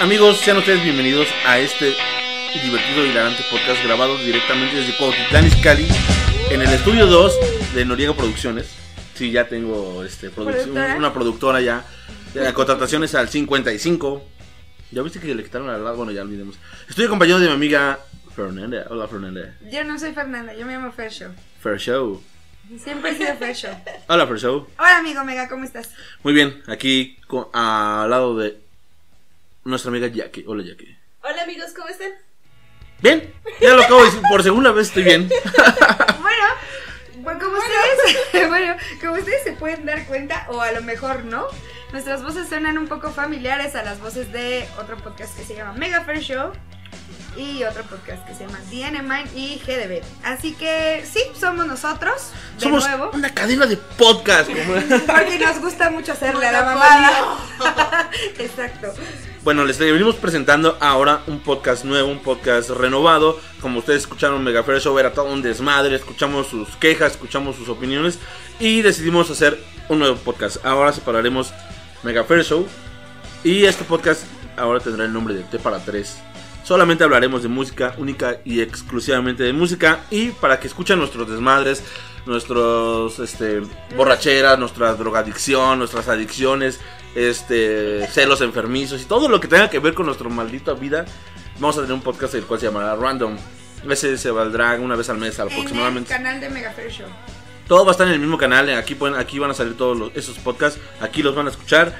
Amigos, sean ustedes bienvenidos a este divertido y hilarante podcast grabado directamente desde Cuautitlán Izcalli en el estudio 2 de Noriega Producciones. Sí, ya tengo este produc- ¿Productora? una productora ya. La contratación es al 55. Ya viste que le quitaron al lado, bueno, ya olvidemos. Estoy acompañado de mi amiga Fernanda. Hola Fernanda. Yo no soy Fernanda, yo me llamo Fer Show. Fair Show. Siempre he sido Show. Hola Fair Show. Hola amigo Mega, ¿cómo estás? Muy bien, aquí con- al lado de nuestra amiga Jackie. Hola Jackie. Hola amigos, ¿cómo están? Bien, ya lo acabo de decir, por segunda vez estoy bien. Bueno, pues como ustedes, bueno, como ustedes se pueden dar cuenta, o a lo mejor no, nuestras voces suenan un poco familiares a las voces de otro podcast que se llama Mega Fair Show y otro podcast que se llama DNA Mind y GDB. Así que sí, somos nosotros, de Somos nuevo. una cadena de podcast. como- Porque nos gusta mucho hacerle a la mamada. Exacto. Bueno, les venimos presentando ahora un podcast nuevo, un podcast renovado. Como ustedes escucharon, Mega Fair Show era todo un desmadre. Escuchamos sus quejas, escuchamos sus opiniones y decidimos hacer un nuevo podcast. Ahora separaremos Mega Fair Show y este podcast ahora tendrá el nombre de T para 3. Solamente hablaremos de música única y exclusivamente de música y para que escuchen nuestros desmadres, nuestros este borracheras, nuestra drogadicción, nuestras adicciones, este celos enfermizos y todo lo que tenga que ver con nuestra maldita vida, vamos a tener un podcast el cual se llamará Random. Ese se valdrá una vez al mes En el aproximadamente. canal de Mega Fair Show. Todo va a estar en el mismo canal. eh, Aquí, pueden, aquí van a salir todos los- esos podcasts. Aquí los van a escuchar.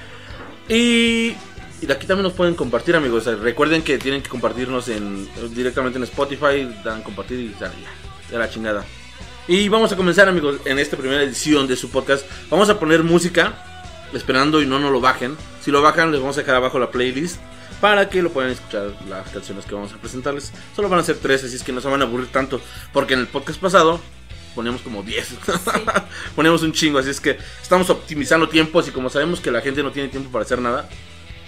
Y, y de aquí también nos pueden compartir, amigos. Eh, Recuerden que tienen que compartirnos en, directamente en Spotify. Dan compartir y ya, ya, ya la chingada. Y vamos a comenzar, amigos, en esta primera edición de su podcast. Vamos a poner música. Esperando y no nos lo bajen. Si lo bajan, les vamos a dejar abajo la playlist. Para que lo puedan escuchar las canciones que vamos a presentarles. Solo van a ser tres, así es que no se van a aburrir tanto. Porque en el podcast pasado poníamos como 10. poníamos un chingo, así es que estamos optimizando tiempos y como sabemos que la gente no tiene tiempo para hacer nada,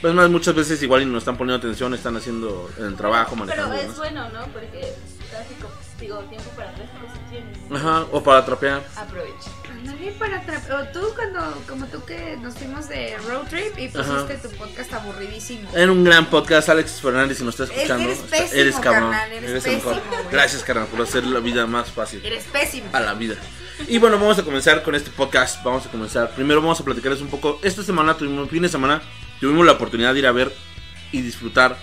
pues más muchas veces igual y no están poniendo atención, están haciendo en el trabajo, Pero manejando. y es demás. bueno, ¿no? Porque tráfico, digo, tiempo para tres cosas tienes. Ajá, o para trapear. Aprovecha. Ándale para atrap- O tú cuando, como tú que nos fuimos de road trip y pusiste tu podcast aburridísimo. En un gran podcast, Alex Fernández, si nos estás Es- escuchando, eres está- pésimo, eres cabrón. carnal, eres eres mejor. pésimo, güey. Gracias, carnal, por hacer la vida más fácil. Eres pésimo. a la vida. Y bueno, vamos a comenzar con este podcast. Vamos a comenzar. Primero vamos a platicarles un poco. Esta semana tuvimos, fin de semana, tuvimos la oportunidad de ir a ver y disfrutar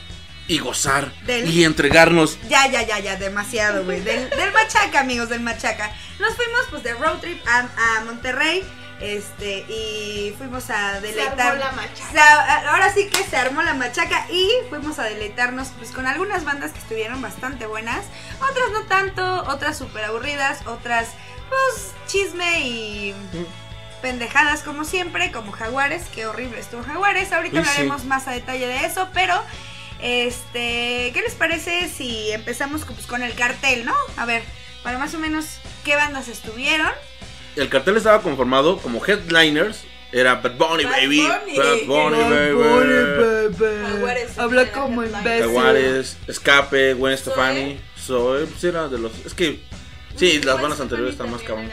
y gozar Del- y entregarnos. Ya, ya, ya, ya, demasiado, güey. Del, del Machaca, amigos, del Machaca. Nos fuimos, pues, de road trip a, a Monterrey. Este, y fuimos a deleitar. armó la machaca. Se ahora sí que se armó la machaca y fuimos a deleitarnos, pues, con algunas bandas que estuvieron bastante buenas. Otras no tanto, otras súper aburridas, otras, pues, chisme y pendejadas como siempre, como Jaguares, qué horrible estuvo Jaguares. Ahorita Uy, sí. hablaremos más a detalle de eso, pero este, ¿qué les parece si empezamos pues, con el cartel, no? A ver, para más o menos qué bandas estuvieron. El cartel estaba conformado como headliners. Era Bad Bunny, Bad baby. Bunny. Bad Bunny, baby. Jaguares Habla era como imbécil. Jaguares, Escape, Gwen. Stefani. Zoe, pues era de los. Es que. Sí, las bandas anteriores están más cabrón.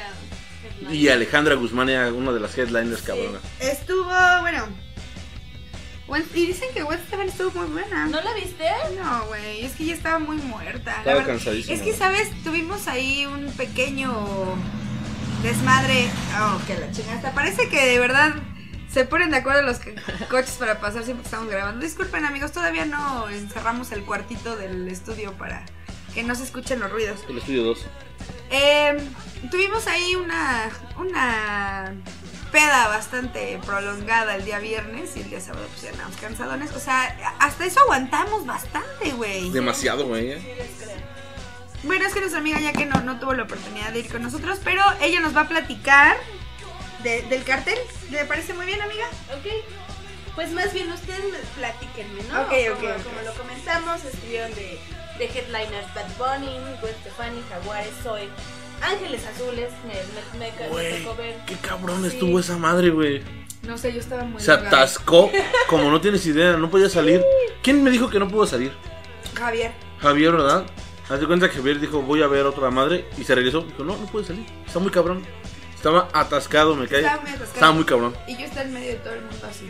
Y Alejandra Guzmán era una de las headliners cabronas. Estuvo, bueno. Y dicen que Gwen Stefani estuvo muy buena. ¿No la viste? No, güey, es que ya estaba muy muerta. la Estaba verdad. cansadísima. Es que, ¿sabes? Tuvimos ahí un pequeño desmadre. Oh, que la chingada. Parece que de verdad se ponen de acuerdo los coches para pasar siempre que estamos grabando. Disculpen, amigos, todavía no encerramos el cuartito del estudio para que no se escuchen los ruidos. El estudio 2. Eh, tuvimos ahí una, una peda bastante prolongada el día viernes y el día sábado pues ya andábamos cansadones. O sea, hasta eso aguantamos bastante, güey. Demasiado, güey. eh. Sí, les creo. Bueno, es que nuestra amiga ya que no, no tuvo la oportunidad de ir con nosotros, pero ella nos va a platicar de- del cartel. ¿Le parece muy bien, amiga? Ok. Pues más bien ustedes me platíquenme, ¿no? Ok, ok, como, ok. como lo comentamos, estuvieron de, de headliners Bad Bunny, Gwen Stefani, Jaguares, Zoe, Ángeles Azules, me, me, me, me tocó ver. qué cabrón Sí. estuvo esa madre, güey. No sé, yo estaba muy Se atascó como no tienes idea, no podía salir. ¿Quién me dijo que no pudo salir? Javier. Javier, ¿verdad? Haz de cuenta que Javier dijo, voy a ver otra madre y se regresó. Dijo, no, no puede salir. Está muy cabrón. Estaba atascado, me cae. Estaba muy atascado. Estaba muy cabrón. Y yo estaba en medio de todo el mundo así.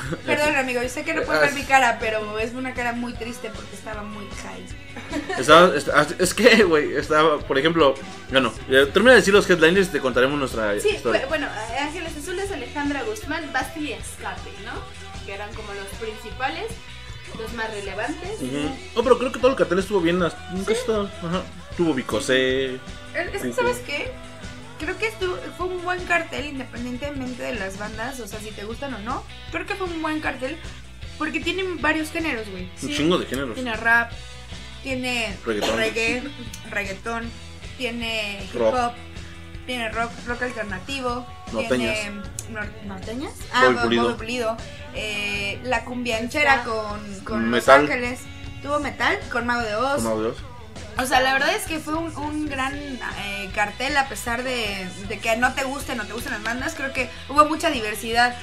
Perdón, amigo, yo sé que no pueden ver mi cara, pero es una cara muy triste porque estaba muy high. Estaba- está- es que, güey, estaba, por ejemplo, bueno, termina de decir los headliners y te contaremos nuestra Sí, historia. bu- bueno, eh, Ángeles Azules, Alejandra Guzmán, Basti y Escape, ¿no? Que eran como los principales, los más relevantes. Ujú. No, pero creo que todo el cartel estuvo bien. Nunca está. Ajá. Tuvo Bicosé. Es que, ¿sabes qué? Creo que estuvo, fue un buen cartel independientemente de las bandas, o sea, si te gustan o no. Creo que fue un buen cartel porque tienen varios géneros, güey. Un chingo de géneros. Tiene rap, tiene Reggaetón. reggae, reggaetón, tiene hip Rock. hop, tiene rock, rock alternativo, Norteñas. tiene nor- norteñas, Bo- Pulido. Eh, la cumbianchera con, con Los Metal. Ángeles, tuvo metal con Mago de Oz. Como audios. O sea, la verdad es que fue un, un gran eh, cartel a pesar de, de que no te gusten, no te gusten las bandas, creo que hubo mucha diversidad.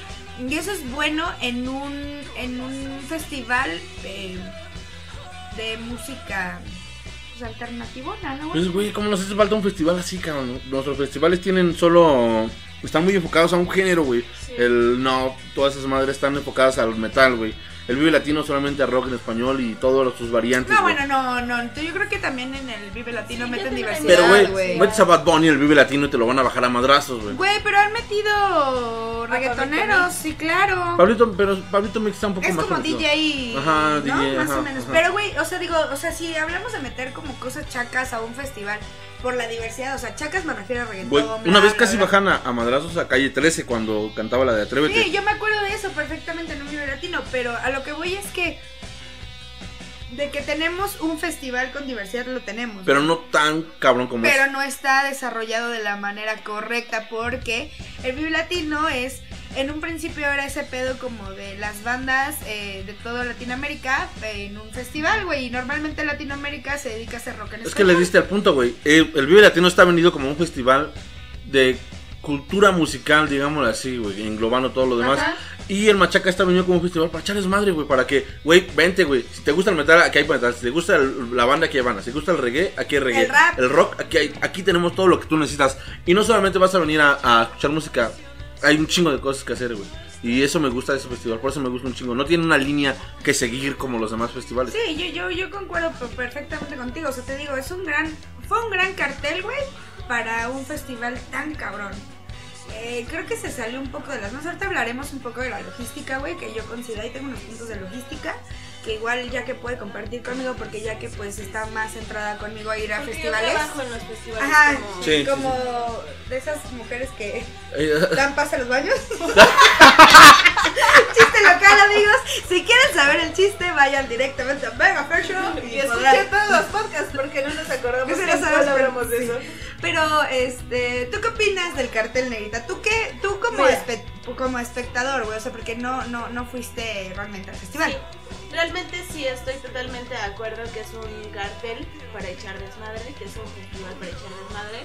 Y eso es bueno en un, en un festival eh, de música pues, alternativona, ¿no? Pues, güey, ¿cómo nos hace falta un festival así, cabrón? Nuestros festivales tienen solo. Están muy enfocados a un género, güey. El no, todas esas madres están enfocadas al metal, güey. El Vive Latino solamente a rock en español y todas sus variantes. No, güey. bueno, no, no. Yo creo que también en el Vive Latino Sí, meten diversidad, Pero, güey, metes a Bad Bunny el Vive Latino y te lo van a bajar a madrazos, güey. Güey, pero han metido reggaetoneros, sí, claro. Pablito, pero Pablito Mix está un poco Es más como conocido. DJ, Ajá, ¿no? DJ, Más ajá, o menos. ajá. Pero, güey, o sea, digo, o sea, si hablamos de meter como cosas chacas a un festival por la diversidad, o sea, chacas me refiero a reggaetón. Güey, bla, una vez casi bla. bajan a, a madrazos a calle 13 cuando cantaba la de Atrévete. Sí, yo me acuerdo de eso perfectamente en un Vive Latino, pero a lo que voy es que de que tenemos un festival con diversidad lo tenemos. Pero no tan cabrón como pero es. no está desarrollado de la manera correcta porque el Vive Latino es en un principio era ese pedo como de las bandas eh, de toda Latinoamérica en un festival, güey, y normalmente Latinoamérica se dedica a hacer rock en Es que le español. diste al punto, güey. El, el Vive Latino está vendido como un festival de cultura musical, digámoslo así, güey, englobando todo lo demás. Ajá. Y el Machaca está venido como un festival para echarles madre, güey, para que, güey, vente, güey. Si te gusta el metal, aquí hay metal. Si te gusta el- la banda, aquí hay banda. Si te gusta el reggae, aquí hay reggae. El rap. rock, aquí hay, aquí tenemos todo lo que tú necesitas. Y no solamente vas a venir a, a escuchar música, hay un chingo de cosas que hacer, güey. Y eso me gusta de ese festival, por eso me gusta un chingo. No tiene una línea que seguir como los demás festivales. Sí, yo, yo, yo concuerdo per- perfectamente contigo. O sea, te digo, es un gran, fue un gran cartel, güey, para un festival tan cabrón. Eh, creo que se salió un poco de las manos. Ahorita hablaremos un poco de la logística, güey, que yo considero, y tengo unos puntos de logística, que igual ya que puede compartir conmigo, porque ya que pues está más centrada conmigo a ir a Porque yo festivales. trabajo en los festivales Ajá, como... Sí, sí, como de esas mujeres que Eh, dan pase a los baños. chiste local, amigos. Si quieren saber el chiste, vayan directamente a Mega Fair Show Y y escuché podrán- todos los podcasts porque no nos acordamos Que solo hablamos de eso. Pero, este, ¿tú qué opinas del cartel negrita? ¿Tú qué, tú como, espe- como espectador, güey? O sea, porque no, no, no fuiste realmente al festival. Realmente sí estoy totalmente de acuerdo que es un cartel para echar desmadre, que es un festival para echar desmadre.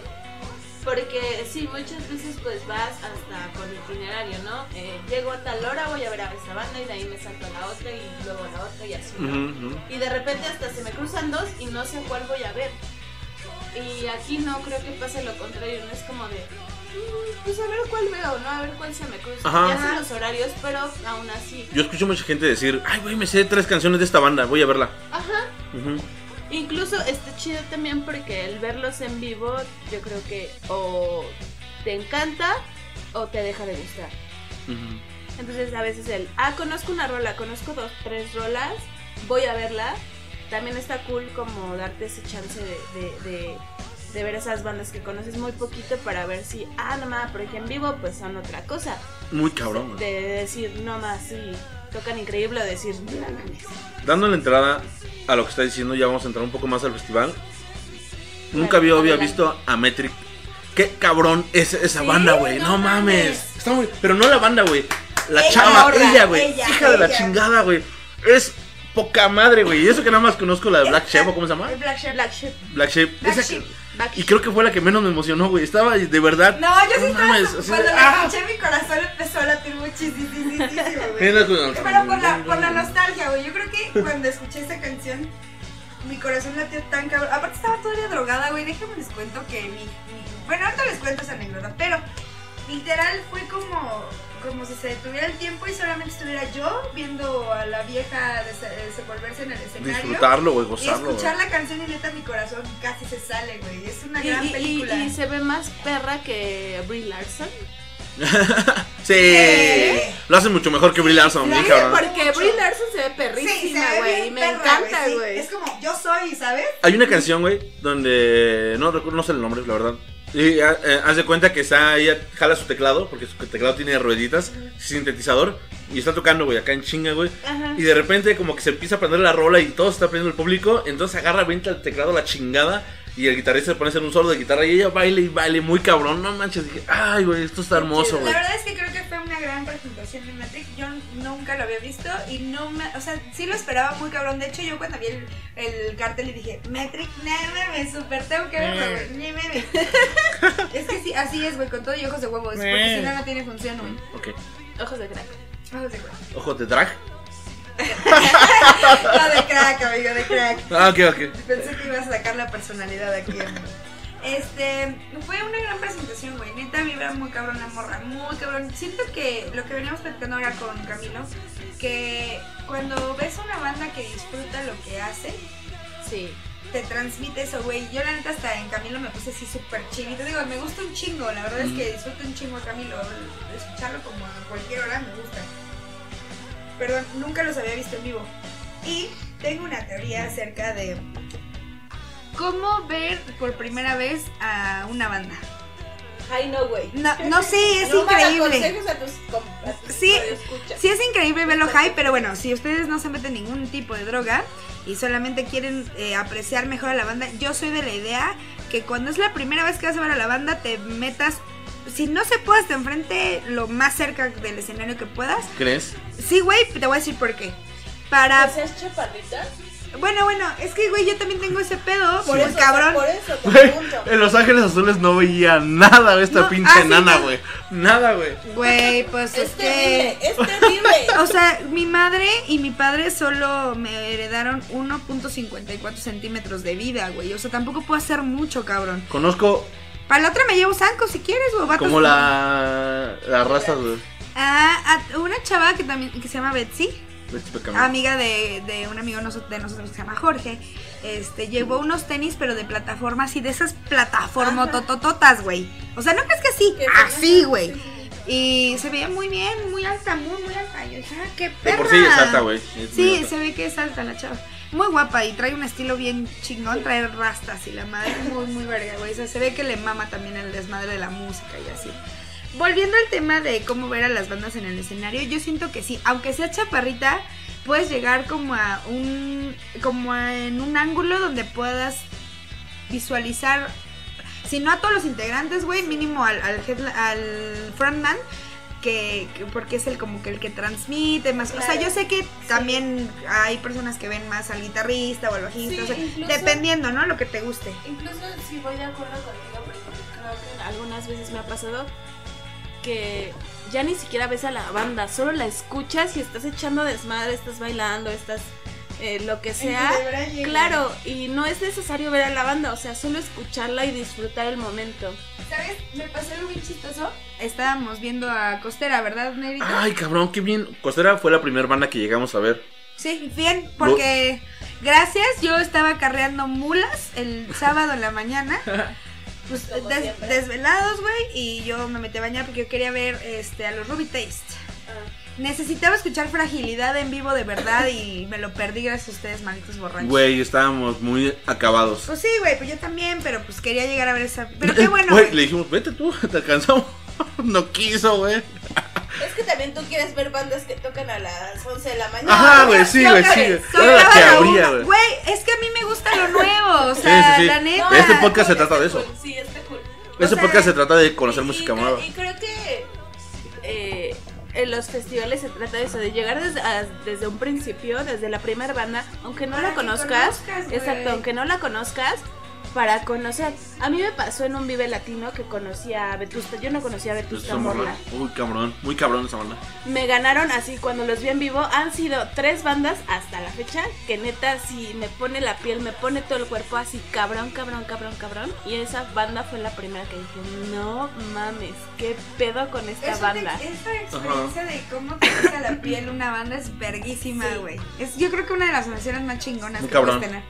Porque sí, muchas veces pues vas hasta con itinerario, ¿no? Eh, llego a tal hora, voy a ver a esa banda y de ahí me salto a la otra y luego a la otra y así, ¿no? Y de repente hasta se me cruzan dos y no sé cuál voy a ver. Y aquí no creo que pase lo contrario, no es como de, "Mm, pues a ver cuál veo, ¿no? A ver cuál se me cruza. Ajá. Ya sé los horarios, pero aún así. Yo escucho mucha gente decir, ay, güey, me sé tres canciones de esta banda, voy a verla. Ajá. Incluso está chido también porque el verlos en vivo, yo creo que o te encanta o te deja de gustar. Entonces a veces el, ah, conozco una rola, conozco dos, tres rolas, voy a verla. También está cool como darte ese chance de, de, de- de ver esas bandas que conoces muy poquito para ver si, ah, no más, porque en vivo pues son otra cosa. Muy cabrón. De decir, no más, sí, tocan increíble o decir, no mames. Dando la entrada a lo que está diciendo, ya vamos a entrar un poco más al festival. Nunca había, había visto a Metric. Qué cabrón es esa Sí, banda, güey. No, no mames. mames. Está muy. Pero no la banda, güey. La Ella, chava, ella, güey. ella, Hija de la chingada, güey. Es poca madre, güey. Y eso que nada más conozco la de Black Sheep, ¿o cómo se llama? Black Sheep. Black Sheep. Black Sheep. Black Esa Sheep. Y creo que fue la que menos me emocionó, güey. Estaba de verdad. No, yo sí estaba. así cuando ¡ah! la escuché, mi corazón empezó a latir muchísimo, güey. Pero por la, por la nostalgia, güey. Yo creo que cuando escuché esa canción, mi corazón latió tan cabrón. Aparte estaba todavía drogada, güey. Déjenme les cuento que mi, mi- Bueno, ahorita les cuento esa anécdota, pero literal fue como, como si se detuviera el tiempo y solamente estuviera yo viendo a la vieja des- desenvolverse en el escenario. Disfrutarlo, güey, Y gozarlo. escuchar la canción y neta mi corazón casi se sale, güey. Es una Y, gran y- película. y se ve más perra que Brie Larson. Sí. ¿Qué? Lo hacen mucho mejor que Brie Larson, bien cabrón. Porque Mucho. Brie Larson se ve perrísima, güey. y me perra, encanta, sí. güey. Es como, yo soy, ¿sabes? Hay una canción, güey, donde no recuerdo, no sé el nombre, la verdad. Y eh, haz de cuenta que está ella jala su teclado, porque su teclado tiene rueditas, sintetizador, y está tocando, güey, acá en chinga, güey. Ajá. Y de repente como que se empieza a prender la rola y todo está prendiendo el público, entonces agarra, venta el teclado la chingada y el guitarrista se pone a hacer un solo de guitarra y ella baile y baile muy cabrón, no manches, dije, ay, güey, esto está hermoso, La güey. verdad es que creo que fue una gran presentación de Matrix. Yo nunca lo había visto y no me. O sea, sí lo esperaba muy cabrón. De hecho, yo cuando vi el, el cartel y dije, Matrix, no me super tengo que verlo, güey. Es que sí, así es, güey, con todo y ojos de huevo. Es porque si no, no tiene función, güey. Ok, Ojos de crack. Ojos de huevo. ojos de drag. No, de crack, amigo, de crack. Ah, ok, ok. Pensé que ibas a sacar la personalidad aquí. amigo. Este, fue una gran presentación, güey. Neta vibra muy cabrón la morra, muy cabrón. Siento que lo que veníamos platicando ahora con Camilo, que cuando ves una banda que disfruta lo que hace, Sí. te transmite eso, güey. Yo la neta hasta en Camilo me puse así súper chinito. Digo, me gusta un chingo, la verdad es que disfruto un chingo a Camilo. Escucharlo como a cualquier hora me gusta. Perdón, nunca los había visto en vivo. Y tengo una teoría acerca de cómo ver por primera vez a una banda. Ay, no, güey. No, no sé, es No increíble. malaconsejes a tus, com- a tus Sí. Sí es increíble verlo high, pero bueno, si ustedes no se meten ningún tipo de droga y solamente quieren eh, apreciar mejor a la banda, yo soy de la idea que cuando es la primera vez que vas a ver a la banda te metas, si no se puede hasta enfrente, lo más cerca del escenario que puedas. ¿Crees? Sí, güey, te voy a decir por qué. Para... ¿Que seas chaparrita? Bueno, bueno, es que, güey, yo también tengo ese pedo. Por Por eso, cabrón. Por eso te Güey, en Los Ángeles Azules no veía nada de esta No, pinche ah, sí, nana, no. güey. Nada, güey. Güey, pues es, Es que... terrible, es terrible. O sea, mi madre y mi padre solo me heredaron 1.54 centímetros de vida, güey. O sea, tampoco puedo hacer mucho, cabrón. Conozco Para la otra me llevo zanco si quieres, güey. como la, la raza de... Ah, a una chava que también que se llama Betsy, Pecamino. amiga de, de un amigo noso- de nosotros que se llama Jorge. Este, llevó unos tenis, pero de plataforma así, de esas plataformas totototas, güey. O sea, no crees que son así, güey. sí. Y se veía muy bien, muy alta, muy, muy alta. Y yo dije, ah, qué De perra. por sí es alta, güey. Sí, alta. se ve que es alta la chava. Muy guapa y trae un estilo bien chingón, trae rastas y la madre muy, muy verga, güey. O sea, se ve que le mama también el desmadre de la música y así. Volviendo al tema de cómo ver a las bandas en el escenario, yo siento que sí, aunque sea chaparrita, puedes llegar como a un, como a- en un ángulo donde puedas visualizar, si no a todos los integrantes, güey, mínimo al, al frontman, que, que- porque es el como que el que transmite más. O sea, Claro. yo sé que también hay personas que ven más al guitarrista o al bajista, Sí, o sea, incluso- dependiendo, ¿no? Lo que te guste. Incluso si voy de acuerdo contigo, porque creo que algunas veces me ha pasado que ya ni siquiera ves a la banda, solo la escuchas y estás echando desmadre, estás bailando, estás eh, lo que sea. Claro, y no es necesario ver a la banda, o sea, solo escucharla y disfrutar el momento. ¿Sabes? Me pasó algo bien chistoso. Estábamos viendo a Costera, ¿verdad, Negrita? Ay, cabrón, qué bien. Costera fue la primera banda que llegamos a ver. Sí, bien, porque gracias, yo estaba carreando mulas el sábado en la mañana. Pues Como des- siempre. desvelados, güey, y yo me metí a bañar porque yo quería ver este a los Ruby Taste. Necesitaba escuchar fragilidad en vivo de verdad y me lo perdí gracias a ustedes, malditos borrachos. Güey, estábamos muy acabados. Pues sí, güey, pues yo también, pero pues quería llegar a ver esa. Pero qué bueno. Güey. le dijimos, vete tú, te alcanzamos. no quiso, güey. Es que también tú quieres ver bandas que tocan a las 11 de la mañana. Ajá, güey, sí, güey, sí. Güey. Güey, es que a mí me gusta lo nuevo, o Sí, sea, sí, sí. la neta. Este podcast se está trata de eso. cool, Sí, está cool. O sea, podcast se trata de conocer Y- música nueva. Y creo que eh, en los festivales se trata de eso, de llegar desde, a- desde un principio, desde la primera banda, aunque no Para la conozcas, conozcas, exacto, aunque no la conozcas, para conocer. A mí me pasó en un Vive Latino que conocí a Vetusta. Yo no conocía a Vetusta Morla. Uy, cabrón, muy cabrón esa banda. Me ganaron así cuando los vi en vivo. Han sido tres bandas hasta la fecha que neta si me pone la piel, me pone todo el cuerpo así cabrón, cabrón, cabrón, cabrón. Y esa banda fue la primera que dije, no mames, qué pedo con esta Eso banda. de- esa experiencia de cómo te pasa la piel una banda es verguísima, güey. Es yo creo que una de las sensaciones más chingonas Muy que puedes cabrón. tener.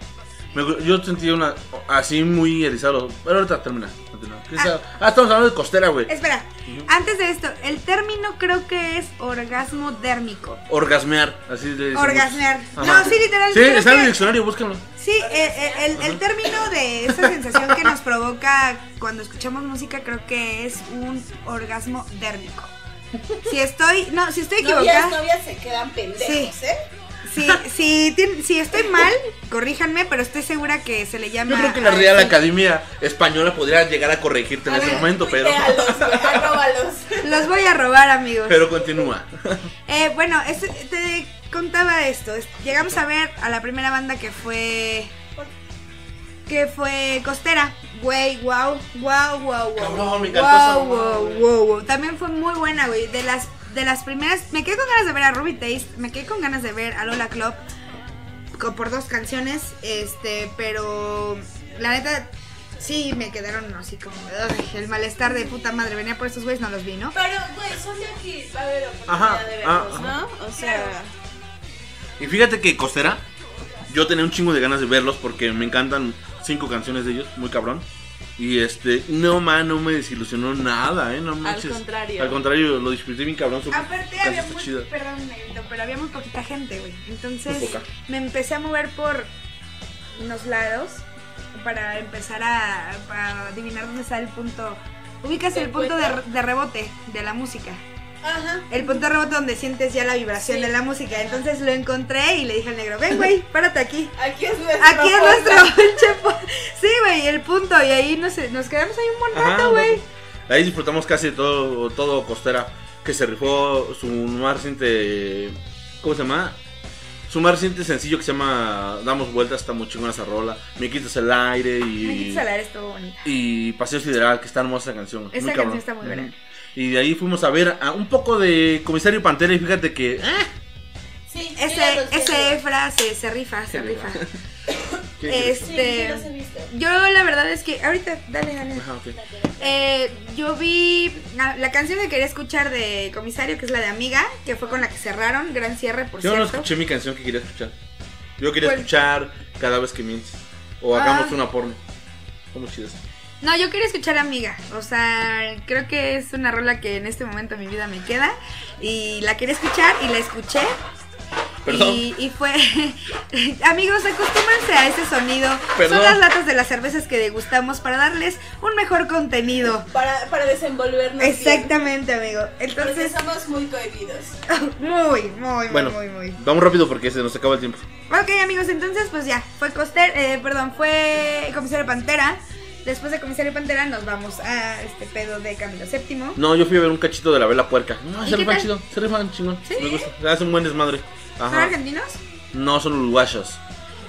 Yo sentí una así muy erizado. Pero ahorita termina. continúa. ¿Qué sea? Ah, estamos hablando de costera, güey. Espera, antes de esto, el término creo que es orgasmo dérmico. Orgasmear, así decimos. Orgasmear. Ajá. No, sí, literal. Sí, está en el diccionario, búsquenlo. Sí, eh, eh, el, el término de esa sensación que nos provoca cuando escuchamos música creo que es un orgasmo dérmico. Si estoy, no, si estoy Novias, equivocada, novias se quedan pendejos, Sí. ¿eh? Si, si, tien- si estoy mal, corríjanme, pero estoy segura que se le llama. Yo creo que la Real ese- Academia Española podría llegar a corregirte en ese momento, pero. Arróbalos. Los voy a robar, amigos. Pero continúa. Eh, bueno, este- te contaba esto. es- Llegamos a ver a la primera banda que fue. Que fue Costera. Güey, wow, wow, wow, wow. Cabrón, wow, wow, güey. wow, wow. También fue muy buena, güey. De las, de las primeras. Me quedé con ganas de ver a Ruby Taste. Me quedé con ganas de ver a Lola Club. Por dos canciones. Este, pero. La neta. Sí, me quedaron así como. "Ay, el malestar de puta madre. Venía por estos güeyes, no los vi, ¿no? Pero, güey, son de aquí. Va a haber oportunidad Ajá, de ah, verlos, ajá. ¿no? O sea, Y fíjate que Costera, yo tenía un chingo de ganas de verlos porque me encantan cinco canciones de ellos, muy cabrón. Y este, no man, no me desilusionó nada, eh, no manches. contrario. Al contrario, lo disfruté bien cabrón. Su Aparte perdón, pero había muy poquita gente, güey. Entonces me empecé a mover por unos lados para empezar a, a adivinar dónde está el punto. Ubicas el ¿El punto de, de rebote de la música. Ajá. El punto rebote donde sientes ya la vibración Sí. de la música. Entonces lo encontré y le dije al negro, ven güey, párate aquí. Aquí es nuestro. Aquí es nuestro Sí, güey, el punto. Y ahí nos, nos quedamos ahí un buen rato, güey. Ahí disfrutamos casi todo, todo Costera, que se rifó su más reciente, ¿cómo se llama? Su más reciente sencillo que se llama Damos Vueltas, está muy chingona esa rola. Me quitas el aire Me y, quitas hablar, estuvo bonito. y Paseo Sideral, que está hermosa esa canción. Esa muy canción cabrón. está muy buena. Y de ahí fuimos a ver a un poco de Comisario Pantera y fíjate que... eh, Sí, Ese, ese. Efra se, se rifa, se Qué rifa. Sí, sí Este, visto. yo la verdad es que ahorita, dale, dale. Ajá, ok. Eh, yo vi la, la canción que quería escuchar de Comisario, que es la de Amiga, que fue con la que cerraron, gran cierre, por Yo no cierto. escuché mi canción que quería escuchar. Yo quería escuchar cada vez que mientes. O hagamos Ah. una porno. ¿Cómo chidas? No, yo quería escuchar Amiga. O sea, creo que es una rola que en este momento de mi vida me queda. Y la quería escuchar y la escuché. Perdón. Y, y fue. Amigos, acostúmbrense a ese sonido. Perdón. Son las latas de las cervezas que degustamos para darles un mejor contenido. Para, para desenvolvernos. bien. Exactamente, amigo. Porque Entonces, somos muy cohibidos. muy, muy, Bueno, muy, muy, muy. vamos rápido porque se nos acaba el tiempo. Ok, amigos, entonces, pues ya. Fue Coster, eh, perdón, fue Comisario Pantera. Después de Comisario Pantera, nos vamos a este pedo de Camilo VII. No, yo fui a ver un cachito de la vela puerca. No, ¿Y se rifan chido. Se rifan chingón. ¿Sí? Me gusta. Hacen buen desmadre. ¿Son argentinos? No son uruguayos.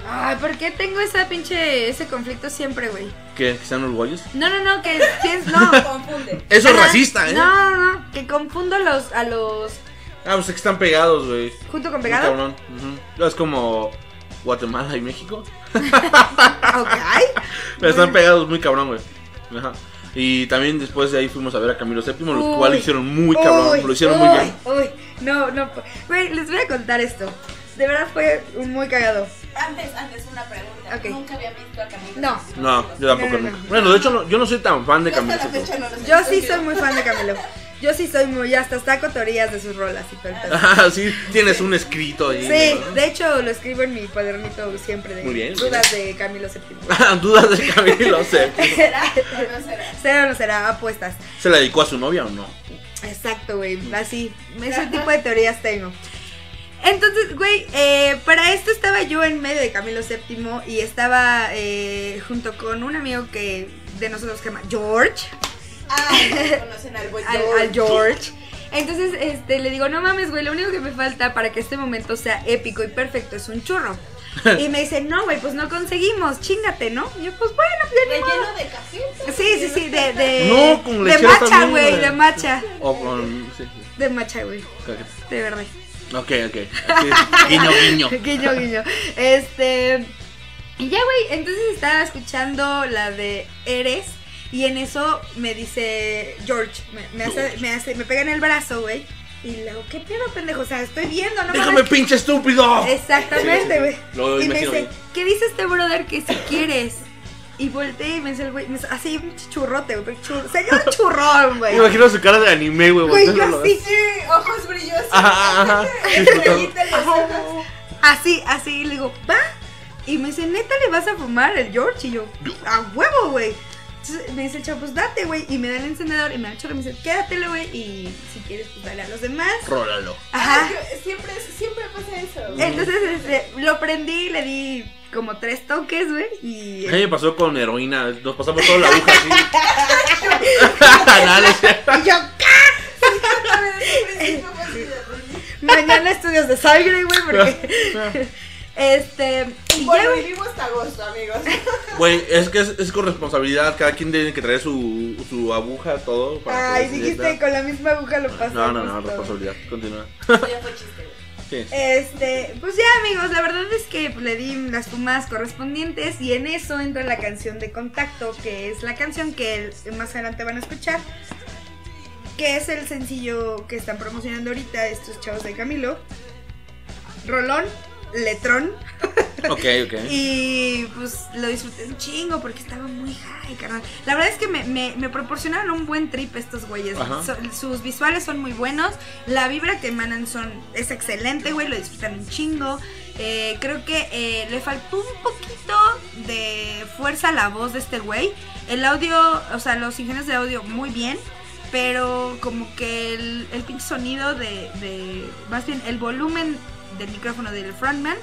Ay, ¿por qué tengo esa pinche, ese conflicto siempre, güey? ¿Qué? ¿Que sean uruguayos? No, no, no, que piens- no. Confunde. Eso es racista, ¿eh? No, no, no, que confundo los, a los, Ah, pues es que están pegados, güey. junto con Muy pegado. cabrón. Ujú. Es como Guatemala y México. Ok. Pero están pegados muy cabrón, güey. Ajá. Y también después de ahí fuimos a ver a Camilo VII, lo Uy. cual lo hicieron muy cabrón. Uy, lo hicieron muy uy, bien. Uy, no, no. Güey, les voy a contar esto. De verdad fue un muy cagado. Antes, antes una pregunta. Nunca había visto a Camilo. No. No, yo tampoco No, no, nunca. no. Bueno, de hecho, no- yo no soy tan fan de Camilo Yo sí soy muy fan de Camilo. Yo sí soy muy, hasta saco teorías de sus rolas y pedo. Ah, sí, tienes un escrito ahí. Sí, ¿no? de hecho lo escribo en mi cuadernito siempre de Muy bien, muy dudas de Camilo VII. Ah, Dudas de Camilo VII. ¿Será o no será? ¿Será o no será? Apuestas. ¿Se la dedicó a su novia o no? Exacto, güey. Así. Ese tipo de teorías tengo. Entonces, güey, eh, para esto estaba yo en medio de Camilo VII y estaba eh, junto con un amigo que de nosotros que se llama George. Ah, conocen al buen George. al George. Entonces, este, le digo, no mames, güey, lo único que me falta para que este momento sea épico y perfecto es un churro. Y me dice, no, güey, pues no conseguimos, chingate, ¿no? Y yo, pues bueno, ya ni modo. De café. Sí, sí, sí, de, de, No, con de también, güey, de matcha. O con. Sí, De matcha, güey, de verdad. Ok, ok. Guiño, guiño. guiño, guiño. Este. Y ya, güey, entonces estaba escuchando la de Eres. Y en eso me dice George, me, me hace, me hace, me pega en el brazo, güey. Y le digo, ¿qué pedo, pendejo? O sea, estoy viendo, no ¡Déjame, pinche estúpido! Exactamente, güey. sí, sí. Lo Y me dice. ¿qué dice este brother que si quieres? Y volteé y me dice el güey, me dice, así un churrote, güey, chur- señor churrón, güey. Me imagino su cara de anime, güey. Güey, yo así, Sí, ojos brillosos. Ajá, así, así, y le digo, va. Y me dice, ¿neta le vas a fumar el George? Y yo, a huevo, güey. Entonces me dice el chavo, pues date, güey. Y me da el encendedor y me da el chorro y me dice, quédatelo, güey. Y si quieres, pues dale a los demás. Rólalo. Ajá. Ay, Siempre, siempre pasa eso. Entonces este, lo prendí, le di como tres toques, güey. Y A mí me pasó con heroína. Nos pasamos toda la aguja así. Y yo, de- mañana estudios de sangre, güey, porque. este. Y Bueno, güey. vivimos hasta agosto, amigos. Güey, es que es, es con responsabilidad. Cada quien tiene que traer su, su aguja, todo. para Ay, dijiste con la misma aguja lo pasamos. No, no, no, todo. responsabilidad. Continúa. Ya fue chiste, güey. Sí. Este, pues ya amigos, la verdad es que le di las fumadas correspondientes y en eso entra la canción de contacto, que es la canción que más adelante van a escuchar, que es el sencillo que están promocionando ahorita estos chavos de Camilo. Rolón, letrón, Ok, ok. y pues lo disfruté un chingo porque estaba muy high, carnal. La verdad es que me, me- me proporcionaron un buen trip estos güeyes. So- sus visuales son muy buenos. La vibra que emanan son, es excelente, güey. Lo disfrutan un chingo. Eh, creo que eh, le faltó un poquito de fuerza a la voz de este güey. El audio, o sea, los ingenieros de audio muy bien. Pero como que el, el pinche sonido de, de. Más bien, el volumen del micrófono del frontman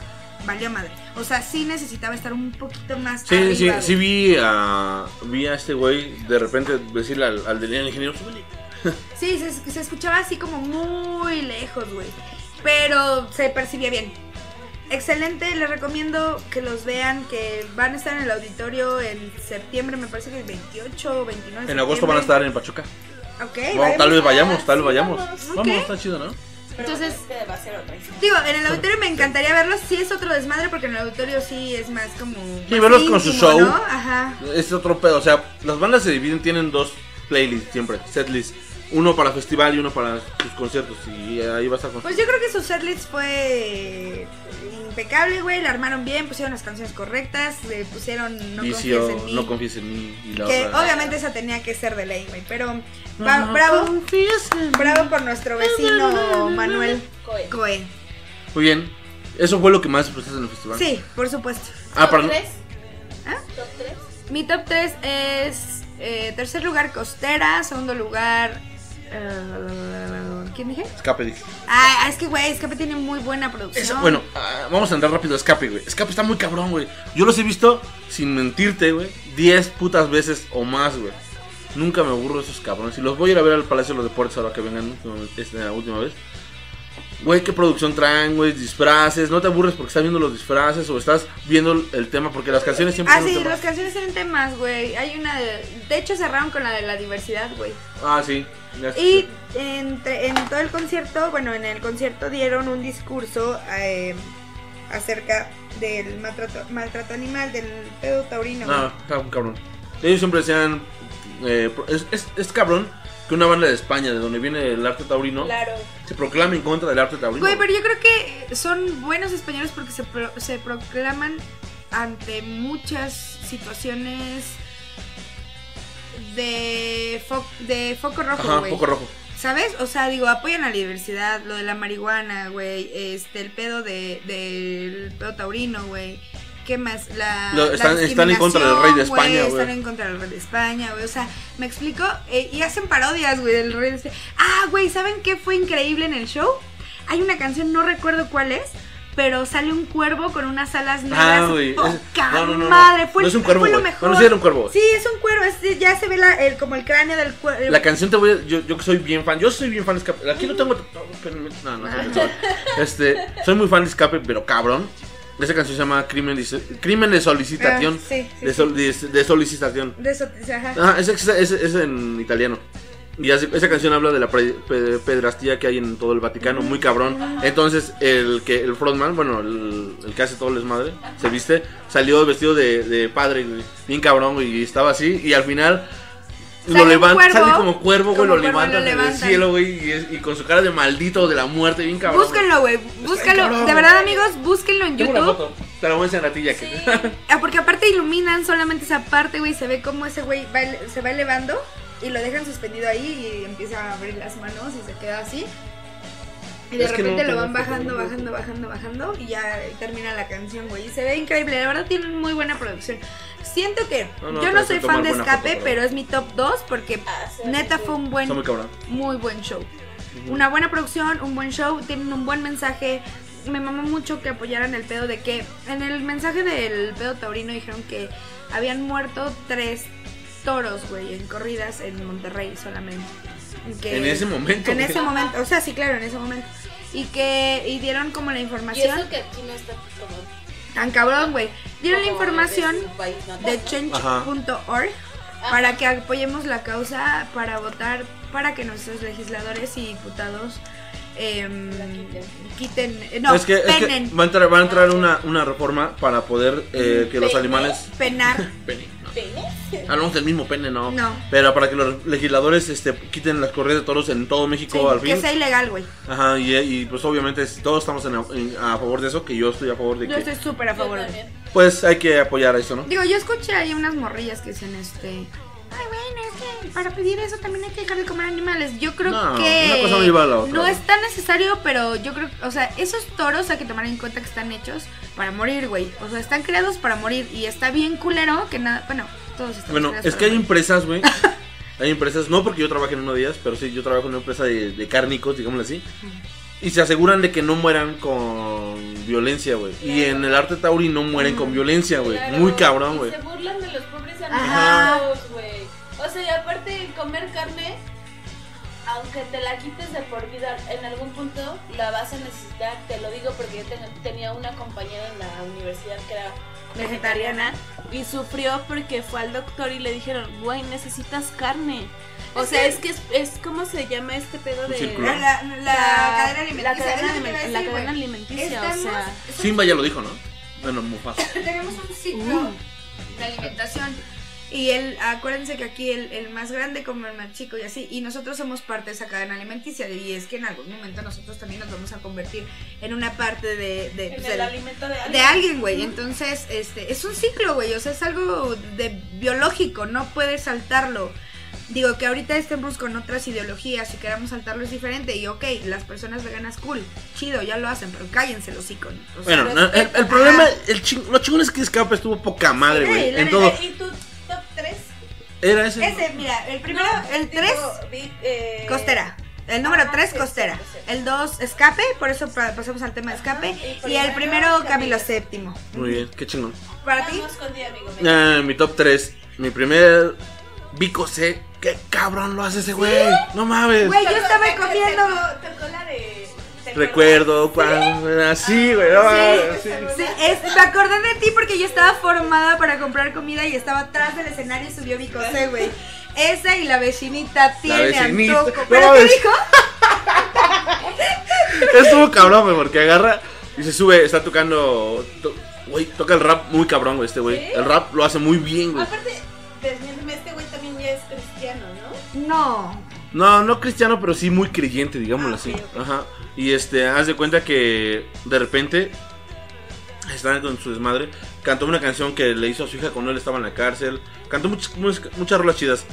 valió madre. O sea, sí necesitaba estar un poquito más. Sí, arriba, sí, güey. sí vi a, vi a este güey de repente decirle al, al del ingeniero. Sí, se, se escuchaba así como muy lejos, güey. Pero se percibía bien. Excelente, les recomiendo que los vean, que van a estar en el auditorio en septiembre, me parece que el 28 o 29 de En agosto van a estar en Pachuca. Ok, No, vayamos tal vez vayamos, tal vez sí, vayamos. vamos. Vamos, está chido, ¿no? Pero Entonces- va a ser otra historia. Digo, en el auditorio me encantaría verlos. Sí es otro desmadre porque en el auditorio sí es más como. Sí, más verlos con su show. ¿no? Ajá. Es otro pedo, o sea, las bandas se dividen, tienen dos playlists siempre, setlist. Uno para festival y uno para sus conciertos. Y ahí va a. Pues yo creo que su setlist fue impecable, güey. La armaron bien, pusieron las canciones correctas, le pusieron No Vicio, confíes en mí. no confíes en mí. Y la que otra. obviamente esa tenía que ser de ley, güey. Pero va- bravo, bravo por nuestro vecino Manuel Coe. Coe. Muy bien. Eso fue lo que más disfrutaste en el festival. Sí, por supuesto. Ah, ¿Top? ¿Ah? ¿Top 3? Mi top 3 es eh, tercer lugar Costera, segundo lugar... eh, ¿Quién dije? Escape, dije. Ah, es que, güey, Escape tiene muy buena producción. Eso, bueno, ah, vamos a andar rápido a Escape, güey. Escape está muy cabrón, güey. Yo los he visto, sin mentirte, güey, 10 putas veces o más, güey. Nunca me aburro de esos cabrones. Y los voy a ir a ver al Palacio de los Deportes ahora que vengan esta última vez. Güey, qué producción traen, güey, disfraces. No te aburres porque estás viendo los disfraces o estás viendo el tema porque las canciones siempre Ah, son sí, temas. las canciones tienen temas, güey. Hay una de... De hecho, cerraron con la de la diversidad, güey. Ah, sí. Y entre, en todo el concierto, bueno, en el concierto dieron un discurso eh, acerca del maltrato, maltrato animal, del pedo taurino. No, cabrón. Ellos siempre decían. eh, es, es, es cabrón que una banda de España, de donde viene el arte taurino, Claro. se proclame en contra del arte taurino. Güey, pero yo creo que son buenos españoles porque se, pro- se proclaman ante muchas situaciones de, fo- de foco rojo, güey. poco rojo. ¿Sabes? O sea, digo, apoyan a la diversidad, lo de la marihuana, güey, este, el pedo de, del pedo taurino, güey. ¿Qué más? La, la están- están en contra del rey de España, güey. Están en contra del rey de España, güey. O sea, me explico. Eh, y hacen parodias, güey, del rey de España. Ah, güey, ¿saben qué fue increíble en el show? Hay una canción, no recuerdo cuál es, pero sale un cuervo con unas alas negras. Ah, güey. Poca No, no, no, no. madre, fue, no es un cuervo, fue lo mejor. Bueno, sí era un cuervo. Sí, es un cuervo, es- ya se ve la, el, como el cráneo del cuervo. La canción te voy a. Yo, yo soy bien fan. Yo soy bien fan de Escape. Aquí no tengo. No, no, no, no, no. Este. Soy muy fan de Escape, pero cabrón. Esa canción se llama Crimen de, Crimen de Solicitación. Ah, sí, sí, de, sol- de- de solicitación. De eso, ajá. Ah, es, es, es- es en italiano. Y esa canción habla de la pedrastía que hay en todo el Vaticano, muy cabrón. Entonces, el que el frontman, bueno, el, el que hace todo el desmadre, se viste, salió vestido de, de padre, bien cabrón, y estaba así. Y al final lo levanta, sale como cuervo, güey, lo levantan lo en el levantan. cielo, güey, y, es- y con su cara de maldito de la muerte, bien cabrón. Búsquenlo, güey. Búscalo. cabrón, De verdad, amigos, búsquenlo en Tengo una YouTube. foto, te la voy a enseñar a ti, ya que. Ah, porque aparte iluminan solamente esa parte, güey. Se ve como ese güey se va elevando y lo dejan suspendido ahí y empieza a abrir las manos y se queda así. Y de Es que no repente lo van bajando, bajando, bajando, bajando y ya termina la canción, güey. Y se ve increíble, la verdad tienen muy buena producción. Siento que No, no, yo no soy fan de Escape, foto, pero- es mi top 2 porque Ah, sí, neta sí. fue un buen muy buen show. Una buena producción, un buen show, tienen un buen mensaje. Me mamó mucho que apoyaran el pedo de que en el mensaje del pedo taurino dijeron que habían muerto tres toros, güey, en corridas en Monterrey solamente. Y que- En ese momento, En güey. ese momento, o sea, sí, claro, en ese momento. Y que y dieron como la Y información eso que aquí no está como. tan cabrón, güey. Dieron la información de change.org para que apoyemos la causa para votar para que nuestros legisladores y diputados em, quiten. eh, no es que, es que penen va a entrar, va a entrar una, una reforma para poder eh, que los animales. penar Pene. Hablamos del mismo pene, no. No. Pero para que los legisladores este, quiten las corridas de toros en todo México sí, al que fin. sea ilegal güey Ajá, y, y, pues obviamente si todos estamos en- en- a favor de eso, que yo estoy a favor de yo que. estoy súper a Yo favor también. Pues hay que apoyar a eso, ¿no? digo yo escuché ahí unas morrillas que dicen este ay bueno es que para pedir eso también hay que dejar de comer animales yo creo No, que una cosa no lleva a la otra. no es tan necesario pero yo creo o sea esos toros hay que tomar en cuenta que están hechos para morir güey o sea están creados para morir y está bien culero que nada bueno todos están Bueno, es que hay empresas, güey. Hay empresas, no porque yo trabaje en uno de ellas, pero sí, yo trabajo en una empresa de, de cárnicos, digámoslo así. Y se aseguran de que no mueran con violencia, güey. Y en el arte tauri no mueren con violencia, güey. Claro, Muy cabrón, güey. Se burlan de los pobres Ajá. animales, güey. O sea, y aparte comer carne, aunque te la quites de por vida, en algún punto la vas a necesitar. Te lo digo porque yo ten- tenía una compañera en la universidad que era vegetariana y sufrió porque fue al doctor y le dijeron, güey, necesitas carne. O sea, es que es, es como se llama este pedo de círculo. la, la, la cadena alimenticia la cadena, aliment- decir, la cadena alimenticia, o Estamos- sea, Simba ya lo dijo, ¿no? Bueno, Mufasa. tenemos un ciclo de alimentación. Y el, acuérdense que aquí el, el más grande come el más chico y así. Y nosotros somos parte de esa cadena alimenticia. Y es que en algún momento nosotros también nos vamos a convertir en una parte de, de, en pues, el alimento de alguien. de alguien, güey. Entonces, este, es un ciclo, güey. O sea, es algo de biológico, no puedes saltarlo. Digo que ahorita estemos con otras ideologías y queramos saltarlo es diferente. Y ok, las personas veganas, cool, chido, ya lo hacen, pero cállense los iconos. Bueno, no, el, el problema, el ching, lo chingón es que Escape estuvo poca madre, Sí, güey. la En todo. ¿Y tu top 3? Era ese. ese, mira, el primero, el 3, eh, costera. El número Ajá, 3, sí, costera. sí, sí. El 2, escape, por eso pa- pasamos al tema de escape. Ajá, y Y el primero, Camilo Camilo VII. Muy bien, qué chingón. Para ti. Ah, mi top 3. Mi primer Vico C. ¿Qué cabrón lo hace ese güey? No mames. Güey, yo estaba comiendo. te- tocó la de- ¿te Recuerdo cuando así, güey. no mames, sí. Sí, es- me acordé de ti porque yo estaba formada para comprar comida y estaba atrás del escenario y subió mi cosa, güey. Esa y la vecinita tiene vecinita. antojo. No, ¿Pero qué es- dijo? Estuvo cabrón, güey, porque agarra y se sube, está tocando. to- Güey, toca el rap muy cabrón, güey, este güey. ¿Sí? El rap lo hace muy bien, güey. Aparte, este güey también ya es cristiano, ¿no? No. No, no cristiano, pero sí muy creyente, digámoslo Ah, así. Ajá. Y este, haz de cuenta que de repente estaba con su desmadre. Cantó una canción que le hizo a su hija cuando él estaba en la cárcel. Cantó muchas, muchas, muchas rolas chidas.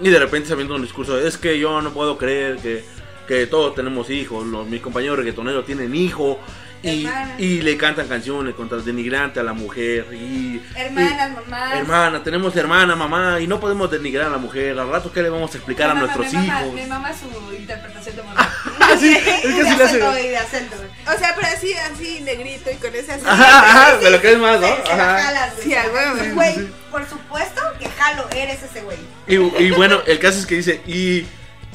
Y de repente se avienta un discurso. Es que yo no puedo creer que, que todos tenemos hijos. Los, mis compañeros reggaetoneros tienen hijo. Y, y le cantan canciones contra el denigrante a la mujer. Y, Hermanas, mamás. Hermana, tenemos hermana, mamá. Y no podemos denigrar a la mujer. Al rato, ¿qué le vamos a explicar a nuestros hijos? Me mama su interpretación de mamá. sí, es que de sí le hace- acento y de acento, güey. O sea, pero así, así, negrito y con ese así. Ajá, ajá, me lo crees más, ¿no? Se- se Ajá. jalas, güey. Sí, a huevo. Sí, Güey, por supuesto que jalo, eres ese güey. Y, y bueno, el caso es que dice, y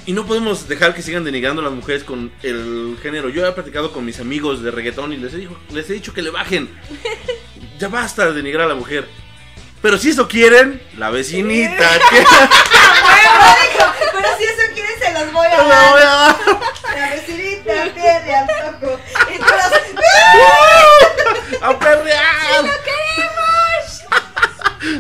Y no podemos dejar que sigan denigrando a las mujeres con el género. Yo he platicado con mis amigos de reggaetón y les he, dicho, les he dicho que le bajen. Ya basta de denigrar a la mujer. Pero si eso quieren, la vecinita. que- Pero si eso quieren, se los voy a La voy dar. a dar. La vecinita tiene antojo. Y todos, ¡A perrear!